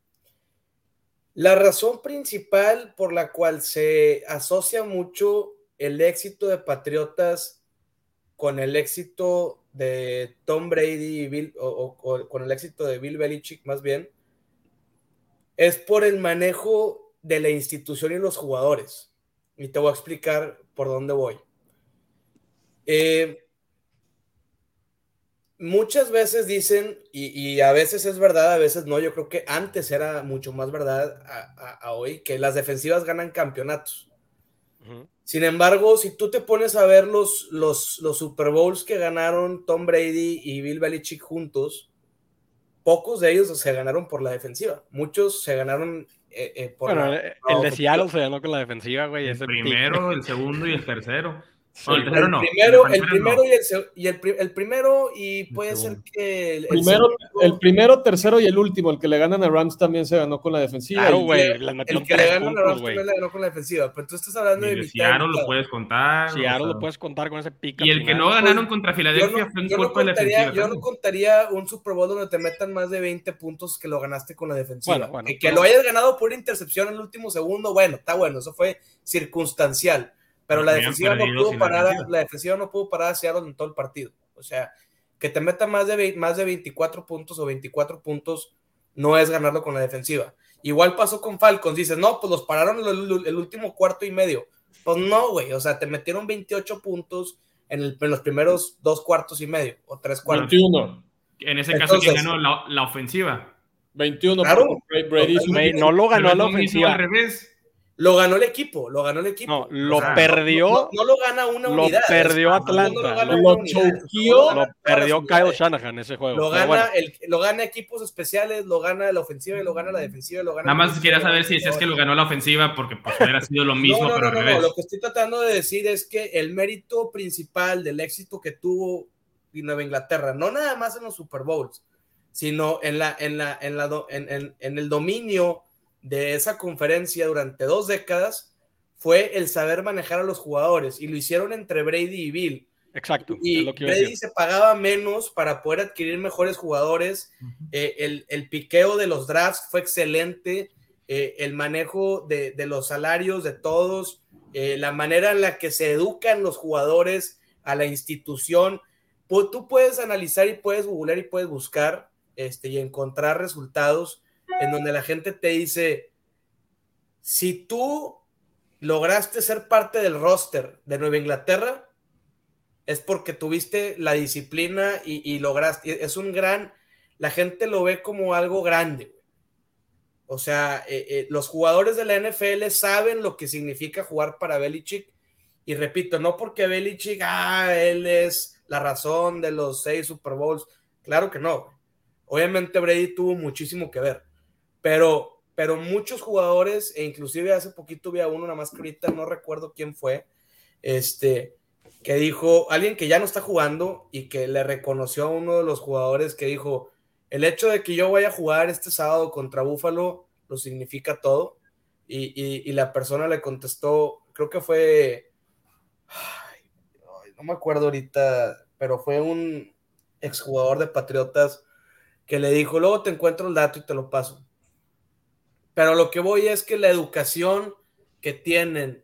La razón principal por la cual se asocia mucho el éxito de Patriotas con el éxito de Tom Brady o, con el éxito de Bill Belichick más bien, es por el manejo de la institución y los jugadores. Y te voy a explicar por dónde voy. Eh, muchas veces dicen, y, a veces es verdad, a veces no, yo creo que antes era mucho más verdad a, hoy, que las defensivas ganan campeonatos. Sin embargo, si tú te pones a ver los, los, los, Super Bowls que ganaron Tom Brady y Bill Belichick juntos, pocos de ellos se ganaron por la defensiva. Muchos se ganaron eh, eh, por bueno, el de Seattle se ganó con la defensiva, güey. El primero, el segundo y el tercero el, primero, el primero y, el, el, primero y puede ser que el, primero, el primero, tercero y el último, el que le ganan a Rams también se ganó con la defensiva. Claro, güey. El, que le ganan a Rams también le ganó con la defensiva. Pero tú estás hablando de, Seattle lo puedes contar. Seattle lo puedes contar con ese pico. Y el que no ganaron contra Filadelfia fue un de la defensiva. Yo no contaría un Super Bowl donde te metan más de 20 puntos que lo ganaste con la defensiva. y que lo hayas ganado por intercepción en el último segundo, bueno, está bueno, eso fue circunstancial pero la defensiva, no pudo parar, la defensiva no pudo parar a Seattle en todo el partido. O sea, que te meta más de, más de 24 puntos o 24 puntos no es ganarlo con la defensiva. Igual pasó con Falcons. Dices, no, pues los pararon el, último cuarto y medio. Pues no, güey. O sea, te metieron 28 puntos en, los primeros dos cuartos y medio o tres cuartos. 21. En ese caso, ¿quién ganó la, ofensiva? 21. Claro. no lo ganó la ofensiva. Al revés. Lo ganó el equipo, lo ganó el equipo. No, lo perdió. No, lo gana una unidad. Lo perdió Atlanta. Lo, lo, perdió Kyle Shanahan ese juego. Lo gana, el, lo gana equipos especiales, lo gana la ofensiva y lo gana la defensiva. Lo gana Nada más quería saber si es que lo ganó la ofensiva porque pues, hubiera sido lo mismo, pero al revés. Lo que estoy tratando de decir es que el mérito principal del éxito que tuvo Nueva Inglaterra, no nada más en los Super Bowls, sino en, la, en, la, en, la, en, en, en el dominio de esa conferencia durante dos décadas fue el saber manejar a los jugadores y lo hicieron entre Brady y Bill. Exacto. Y Brady se pagaba menos para poder adquirir mejores jugadores. Eh, el, piqueo de los drafts fue excelente. Eh, el manejo de, los salarios de todos. Eh, la manera en la que se educan los jugadores a la institución. Tú puedes analizar y puedes googlear y puedes buscar este, y encontrar resultados en donde la gente te dice, si tú lograste ser parte del roster de Nueva Inglaterra, es porque tuviste la disciplina y, lograste, es un gran, la gente lo ve como algo grande. O sea, eh, eh, los jugadores de la NFL saben lo que significa jugar para Belichick. Y repito, no porque Belichick, ah, él es la razón de los seis Super Bowls. Claro que no. Obviamente Brady tuvo muchísimo que ver pero, pero muchos jugadores, e inclusive hace poquito vi a uno, nada más que ahorita no recuerdo quién fue, este, que dijo, alguien que ya no está jugando y que le reconoció a uno de los jugadores que dijo, el hecho de que yo vaya a jugar este sábado contra Búfalo lo significa todo. Y, la persona le contestó, creo que fue, no me acuerdo ahorita, pero fue un exjugador de Patriotas que le dijo, luego te encuentro el dato y te lo paso. Pero lo que voy es que la educación que tienen,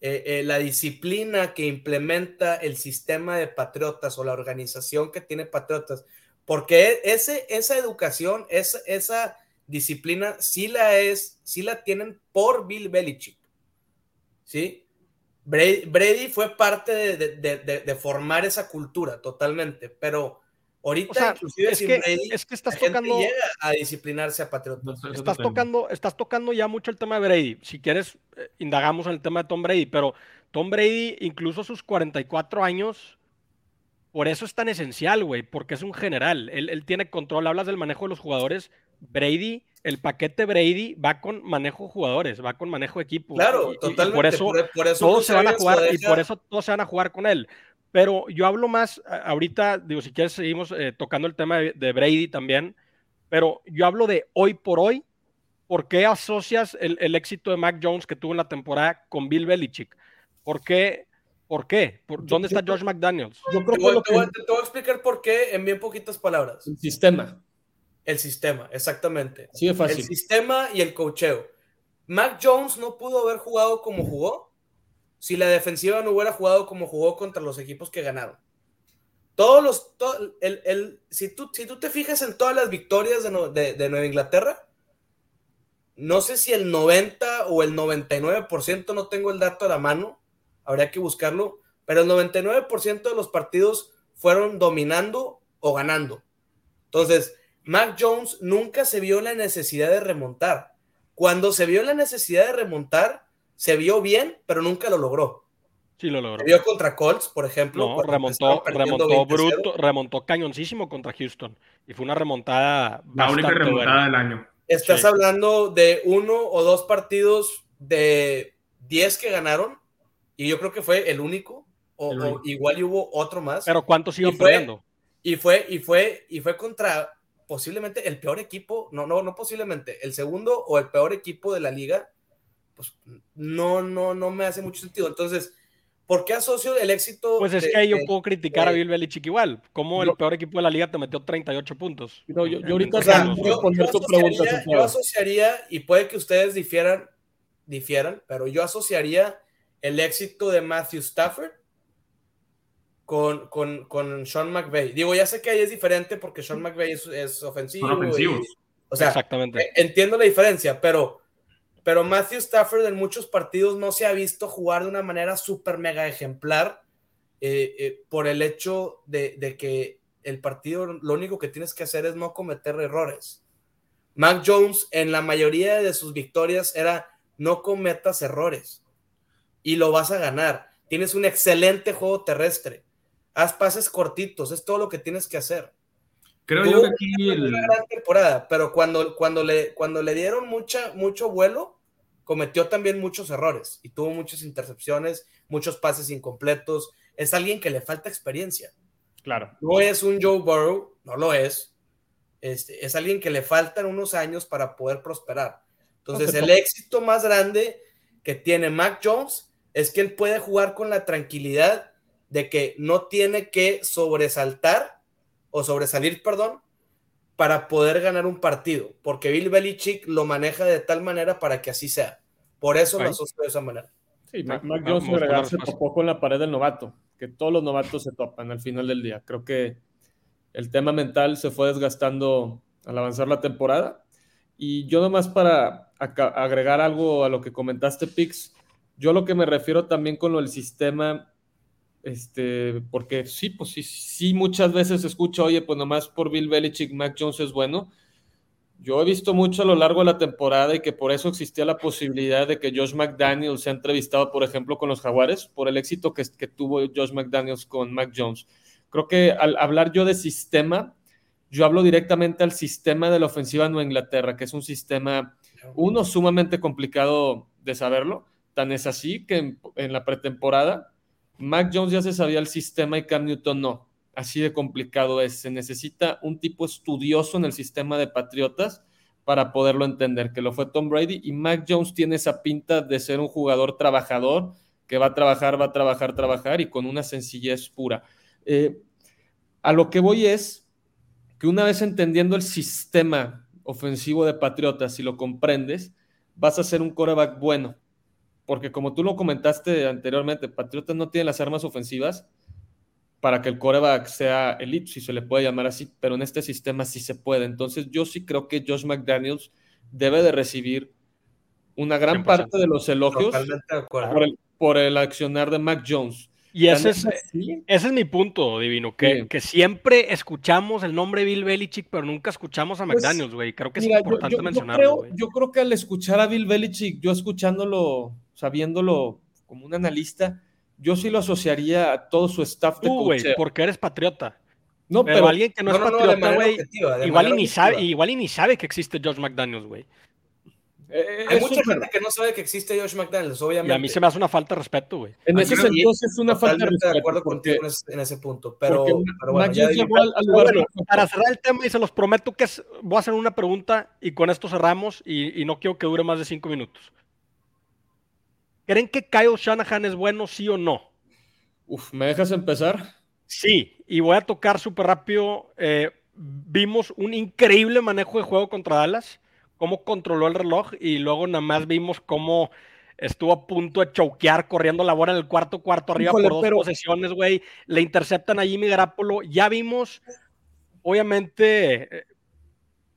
eh, eh, la disciplina que implementa el sistema de Patriotas o la organización que tiene Patriotas, porque ese, esa educación, esa, esa disciplina sí la es, sí la tienen por Bill Belichick. ¿Sí? Brady, fue parte de, formar esa cultura totalmente, pero ahorita inclusive es, que, es que estás tocando llega a disciplinarse a Patriotas. Estás tocando, estás tocando ya mucho el tema de Brady. Si quieres, eh, indagamos en el tema de Tom Brady, pero Tom Brady, incluso a sus 44 años, por eso es tan esencial, güey, porque es un general. Él, él tiene control, hablas del manejo de los jugadores, Brady, el paquete Brady va con manejo de jugadores, va con manejo de equipo. Claro, totalmente. por eso, todos se van a jugar y por eso todos se van a jugar con él. Pero yo hablo más ahorita, digo, si quieres seguimos eh, tocando el tema de, Brady también, pero yo hablo de hoy por hoy. ¿Por qué asocias el, éxito de Mac Jones que tuvo en la temporada con Bill Belichick? ¿Por qué? ¿Por qué? ¿Dónde está George McDaniels? Yo creo que, te, voy, a explicar por qué en bien poquitas palabras. El sistema. El sistema, exactamente. Sí, es fácil. El sistema y el cocheo. Mac Jones no pudo haber jugado como jugó si la defensiva no hubiera jugado como jugó contra los equipos que ganaron. Todos los. el, si, tú, si tú te fijas en todas las victorias de, de Nueva Inglaterra, no sé si el 90 o el 99%, no tengo el dato a la mano, habría que buscarlo, pero el 99% de los partidos fueron dominando o ganando. Entonces, Mac Jones nunca se vio la necesidad de remontar. Cuando se vio la necesidad de remontar, se vio bien, pero nunca lo logró. Sí, lo logró. Se vio contra Colts, por ejemplo. No, remontó, remontó bruto, remontó cañoncísimo contra Houston. Y fue una remontada. La única remontada del año. Estás hablando de uno o dos partidos de 10 que ganaron. Y yo creo que fue el único. O, igual hubo otro más. Pero ¿cuántos iban perdiendo? Y fue, y fue, y fue contra posiblemente el peor equipo, no, no, no posiblemente, el segundo o el peor equipo de la liga, pues no, no, no me hace mucho sentido. Entonces, ¿por qué asocio el éxito? Pues es que yo puedo criticar a Bill Belichick igual. Como el peor equipo de la liga te metió 38 puntos? yo, ahorita yo, asociaría, y puede que ustedes difieran, difieran, pero yo asociaría el éxito de Matthew Stafford con, con, con Sean McVay. Digo, ya sé que ahí es diferente porque Sean McVay es, ofensivo. o sea, Exactamente. Eh, entiendo la diferencia, pero, pero Matthew Stafford en muchos partidos no se ha visto jugar de una manera súper mega ejemplar eh, eh, por el hecho de, de, que el partido lo único que tienes que hacer es no cometer errores. Mac Jones en la mayoría de sus victorias era no cometas errores y lo vas a ganar. Tienes un excelente juego terrestre haz pases cortitos, es todo lo que tienes que hacer. Creo yo que aquí una gran temporada, pero cuando, cuando, le, cuando le dieron mucha, mucho vuelo, cometió también muchos errores y tuvo muchas intercepciones, muchos pases incompletos. Es alguien que le falta experiencia. Claro. No es un Joe Burrow, no lo es. Este, es alguien que le faltan unos años para poder prosperar. Entonces, el éxito más grande que tiene Mac Jones es que él puede jugar con la tranquilidad de que no tiene que sobresaltar o sobresalir, perdón, para poder ganar un partido, porque Bill Belichick lo maneja de tal manera para que así sea. Por eso lo asocio de esa manera. Sí, Mac, Jones se topó con la pared del novato, que todos los novatos se topan al final del día. Creo que el tema mental se fue desgastando al avanzar la temporada. Y yo nomás para agregar algo a lo que comentaste, Pix, yo lo que me refiero también con lo del sistema este, porque sí, pues sí, sí, muchas veces escucho, oye, pues nomás por Bill Belichick, Mac Jones es bueno. Yo he visto mucho a lo largo de la temporada y que por eso existía la posibilidad de que Josh McDaniels sea entrevistado, por ejemplo, con los Jaguares, por el éxito que, tuvo Josh McDaniels con Mac Jones. Creo que al hablar yo de sistema, yo hablo directamente al sistema de la ofensiva en Nueva Inglaterra, que es un sistema, uno, sumamente complicado de saberlo. Tan es así que en la pretemporada Mac Jones ya se sabía el sistema y Cam Newton no. Así de complicado es. Se necesita un tipo estudioso en el sistema de Patriotas para poderlo entender, que lo fue Tom Brady y Mac Jones tiene esa pinta de ser un jugador trabajador que va a trabajar, va a trabajar, trabajar y con una sencillez pura. Eh, a lo que voy es que una vez entendiendo el sistema ofensivo de Patriotas, si lo comprendes, vas a ser un coreback bueno. Porque como tú lo comentaste anteriormente, Patriotas no tiene las armas ofensivas para que el coreback sea elite, si se le puede llamar así, pero en este sistema sí se puede. Entonces yo sí creo que Josh McDaniels debe de recibir una gran parte de los elogios por el, por el accionar de Mac Jones. Y ese es, ese es mi punto, Divino, que, que, siempre escuchamos el nombre Bill Belichick, pero nunca escuchamos a pues, McDaniels, güey. creo que es importante yo, mencionarlo. Yo creo, que al escuchar a Bill Belichick, yo escuchándolo, sabiéndolo como un analista, yo sí lo asociaría a todo su staff de Tú, güey, porque eres patriota. No, pero, alguien que no, es patriota, güey, igual, y ni sabe, igual y ni sabe que existe Josh McDaniels, güey. Eh, Hay mucha gente que no sabe que existe Josh McDaniels, obviamente. Y a mí se me hace una falta de respeto, güey. En ese sentido es una falta de respeto. de acuerdo contigo en ese punto, pero, bueno, Para cerrar el tema, y se los prometo que voy a hacer una pregunta y con esto cerramos y, y no quiero que dure más de cinco minutos. ¿Creen que Kyle Shanahan es bueno, sí o no? Uf, ¿me dejas empezar? Sí, y voy a tocar súper rápido. Eh, vimos un increíble manejo de juego contra Dallas cómo controló el reloj y luego nada más vimos cómo estuvo a punto de choquear corriendo la bola en el cuarto cuarto arriba por dos posesiones, güey. Le interceptan a Jimmy Garapolo. Ya vimos, obviamente,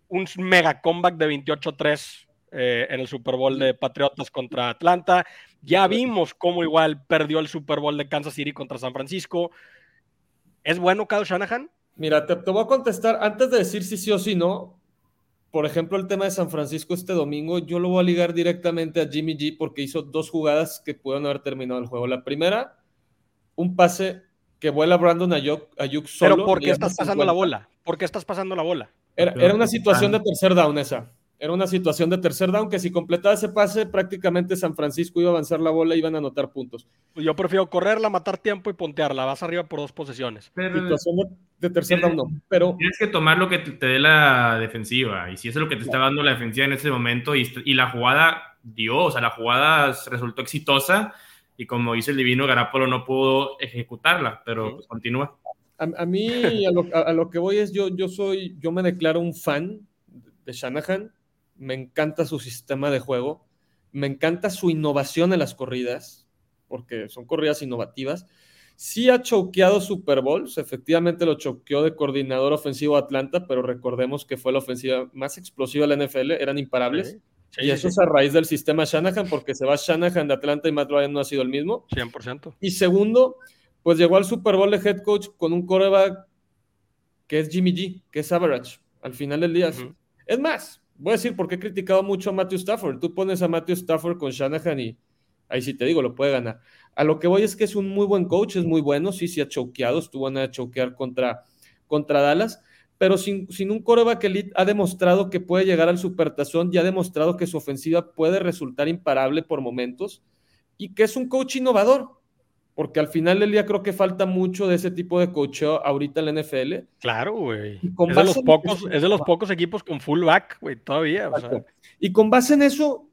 un mega comeback de 28-3 eh, en el Super Bowl de Patriotas contra Atlanta. Ya vimos cómo igual perdió el Super Bowl de Kansas City contra San Francisco. ¿Es bueno Kyle Shanahan? Mira, te, te voy a contestar antes de decir si sí o si no por ejemplo, el tema de San Francisco este domingo, yo lo voy a ligar directamente a Jimmy G porque hizo dos jugadas que pudieron haber terminado el juego. La primera, un pase que vuela Brandon Ayuk, Ayuk solo. Pero ¿por qué estás pasando la bola? ¿Por qué estás pasando la bola? Era, era una situación de tercer down esa. Era una situación de tercer down que si completaba ese pase, prácticamente San Francisco iba a avanzar la bola y iban a anotar puntos. Pues yo prefiero correrla, matar tiempo y pontearla. Vas arriba por dos posesiones. situación de, tercer down no. Pero... Tienes que tomar lo que te, dé la defensiva. Y si eso es lo que te está dando la defensiva en ese momento y, y la jugada dio, o sea, la jugada resultó exitosa y como dice el divino, Garapolo no pudo ejecutarla, pero pues, continúa. A, mí, a lo, a lo, que voy es, yo, yo soy, yo me declaro un fan de Shanahan me encanta su sistema de juego, me encanta su innovación en las corridas, porque son corridas innovativas. Sí ha choqueado Super Bowls, efectivamente lo choqueó de coordinador ofensivo Atlanta, pero recordemos que fue la ofensiva más explosiva de la NFL, eran imparables. y eso es a raíz del sistema Shanahan, porque se va Shanahan de Atlanta y Matt Ryan no ha sido el mismo. 100%. Y segundo, pues llegó al Super Bowl de head coach con un coreback que es Jimmy G, que es average, al final del día. Es más, voy a decir por qué he criticado mucho a Matthew Stafford. Tú pones a Matthew Stafford con Shanahan y ahí sí te digo, lo puede ganar. A lo que voy es que es un muy buen coach, es muy bueno, sí, sí ha choqueado, estuvo a choquear contra, contra Dallas, pero sin, sin un coreback elite ha demostrado que puede llegar al supertazón y ha demostrado que su ofensiva puede resultar imparable por momentos y que es un coach innovador porque al final del día creo que falta mucho de ese tipo de cocheo ahorita en la NFL. Claro, güey. Es de los pocos, es de los pocos equipos con fullback, güey, todavía. Y con base en eso,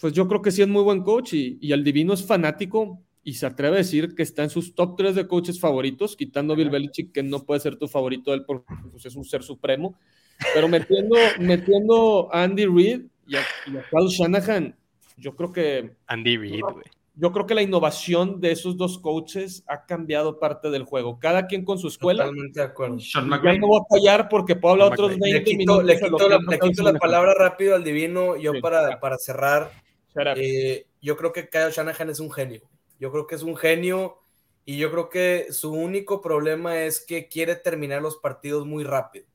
pues yo creo que sí es muy buen coach y, y, el Divino es fanático y se atreve a decir que está en sus top 3 de coaches favoritos, quitando a Bill Belichick, que no puede ser tu favorito él porque pues, es un ser supremo, pero metiendo, metiendo a Andy Reid y a, y a Shanahan, yo creo que... Andy Reid, güey yo creo que la innovación de esos dos coaches ha cambiado parte del juego. Cada quien con su escuela. Totalmente de acuerdo. Ya no voy a fallar porque puedo hablar otros 20 le quito, Le quito, la, palabra rápido al divino. Yo para, para cerrar, eh, yo creo que Kyle Shanahan es un genio. Yo creo que es un genio y yo creo que su único problema es que quiere terminar los partidos muy rápido.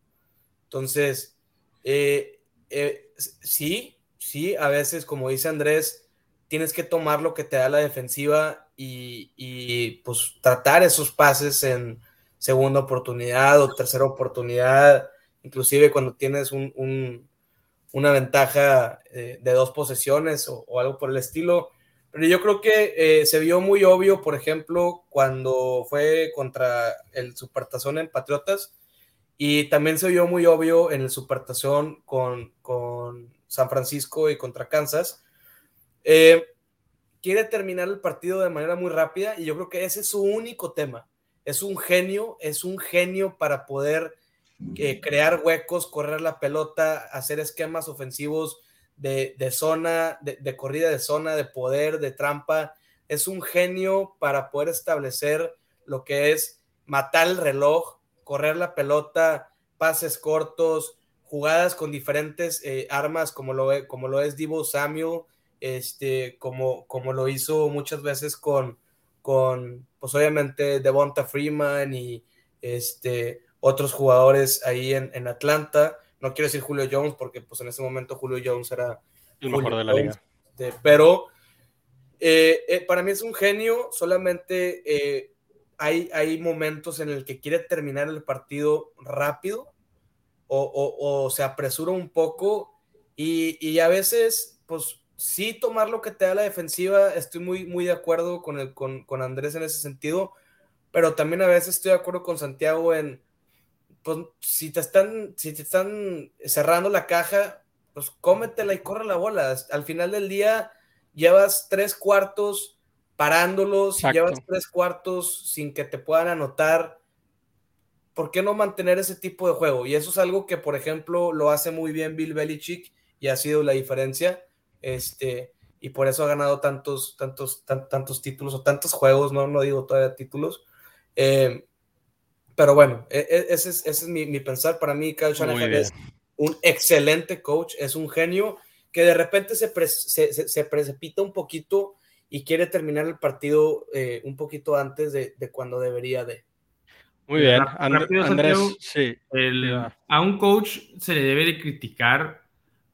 Entonces, eh, eh, sí, sí, a veces, como dice Andrés, tienes que tomar lo que te da la defensiva y, pues tratar esos pases en segunda oportunidad o tercera oportunidad, inclusive cuando tienes una ventaja eh, de dos posesiones o, algo por el estilo, Pero yo creo que eh, se vio muy obvio, por ejemplo, cuando fue contra el Supertazón en Patriotas, y también se vio muy obvio en el Supertazón con, con San Francisco y contra Kansas. Eh, quiere terminar el partido de manera muy rápida y yo creo que ese es su único tema. Es un genio, es un genio para poder eh, crear huecos, correr la pelota, hacer esquemas ofensivos de, zona, de, corrida de zona, de poder, de trampa. Es un genio para poder establecer lo que es matar el reloj, correr la pelota, pases cortos, jugadas con diferentes eh, armas como lo, como lo es Divo Samuel, este, como, como lo hizo muchas veces con, con pues obviamente Devonta Freeman y este, otros jugadores ahí en, en Atlanta no quiero decir Julio Jones porque pues en ese momento Julio Jones era el mejor de la liga. Este, pero eh, eh, para mí es un genio, solamente eh, hay, hay momentos en el que quiere terminar el partido rápido o, se apresura un poco y, a veces pues sí tomar lo que te da la defensiva, estoy muy, muy de acuerdo con, el, con, con Andrés en ese sentido, pero también a veces estoy de acuerdo con Santiago en pues si te están, si te están cerrando la caja, pues cómetela y corre la bola. Al final del día llevas tres cuartos parándolos, llevas tres cuartos sin que te puedan anotar. ¿Por qué no mantener ese tipo de juego? Y eso es algo que, por ejemplo, lo hace muy bien Bill Belichick y ha sido la diferencia. Este, y por eso ha ganado tantos, tantos, tantos títulos o tantos juegos, no, no digo todavía títulos. Eh, pero bueno, e, e, ese es, ese es mi, mi, pensar. Para mí, Kyle Shanahan es un excelente coach, es un genio que de repente se, se, se, precipita un poquito y quiere terminar el partido eh, un poquito antes de, de, cuando debería de. Muy bien, Andrés, sí. a un coach se le debe de criticar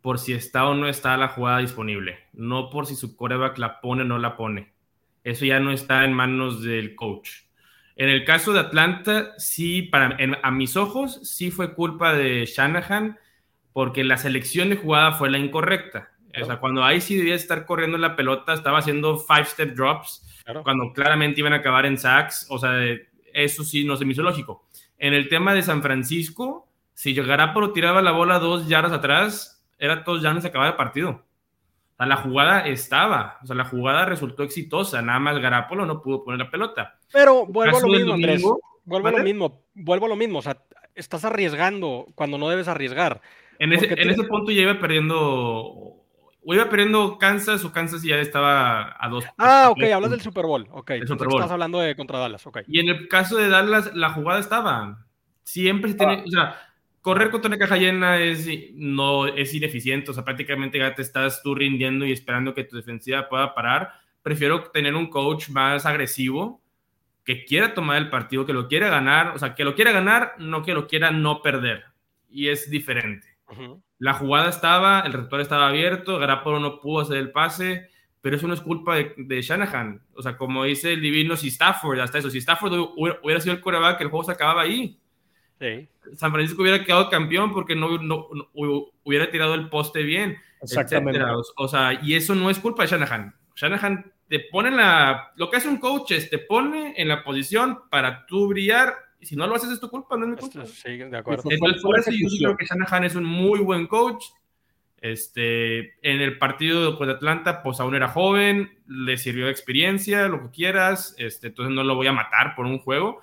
por si está o no está la jugada disponible, no por si su coreback la pone o no la pone. Eso ya no está en manos del coach. En el caso de Atlanta, sí, para, a mis ojos, sí fue culpa de Shanahan porque la selección de jugada fue la incorrecta. O sea, cuando ahí sí debía estar corriendo la pelota, estaba haciendo five-step drops, cuando claramente iban a acabar en sacks. O sea, eso sí no se me hizo lógico. En el tema de San Francisco, si llegara por tiraba la bola dos yardas atrás, era todos ya no se acababa el partido. O sea, la jugada estaba, o sea, la jugada resultó exitosa, nada más Garapolo no pudo poner la pelota. Pero vuelvo a lo mismo, Andrés. Vuelvo a lo mismo, vuelvo a lo mismo, o sea, estás arriesgando cuando no debes arriesgar. En ese, en ese punto ya iba perdiendo, o iba perdiendo Kansas o Kansas ya estaba a dos. Ah, ok, hablas del Super Bowl, ok. Estás hablando de contra Dallas, ok. Y en el caso de Dallas, la jugada estaba. Siempre se tiene, ah. o sea, correr contra una caja llena es, no, es ineficiente, o sea, prácticamente ya te estás tú rindiendo y esperando que tu defensiva pueda parar. Prefiero tener un coach más agresivo, que quiera tomar el partido, que lo quiera ganar, o sea, que lo quiera ganar, no que lo quiera no perder. Y es diferente. La jugada estaba, el receptor estaba abierto, Garapolo no pudo hacer el pase, pero eso no es culpa de, Shanahan. O sea, como dice el divino, si Stafford, hasta eso, si Stafford hubiera, sido el coreback, el juego se acababa ahí. San Francisco hubiera quedado campeón porque no, hubiera tirado el poste bien. Exactamente. O, sea, y eso no es culpa de Shanahan. Shanahan te pone en la. Lo que hace un coach es te pone en la posición para tú brillar. Y si no lo haces, es tu culpa, no es mi culpa. Sí, de acuerdo. Entonces, por eso yo creo que Shanahan es un muy buen coach. Este, en el partido de Atlanta, pues aún era joven, le sirvió de experiencia, lo que quieras. Este, entonces no lo voy a matar por un juego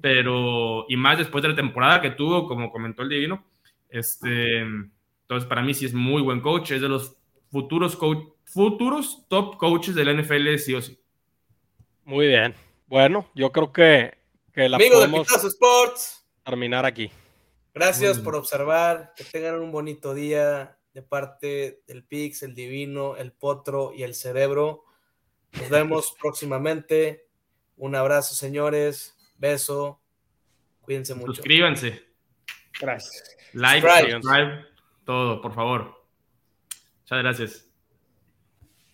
pero, y más después de la temporada que tuvo, como comentó el Divino, este, entonces para mí sí es muy buen coach, es de los futuros, coach, futuros top coaches del NFL, sí o sí. Muy bien. Bueno, yo creo que, que la Amigo podemos de Sports. terminar aquí. Gracias por observar, que tengan un bonito día de parte del Pix, el Divino, el Potro y el Cerebro. Nos vemos próximamente. Un abrazo, señores. Beso. Cuídense mucho. Suscríbanse. Gracias. Like, subscribe, todo, por favor. Muchas gracias.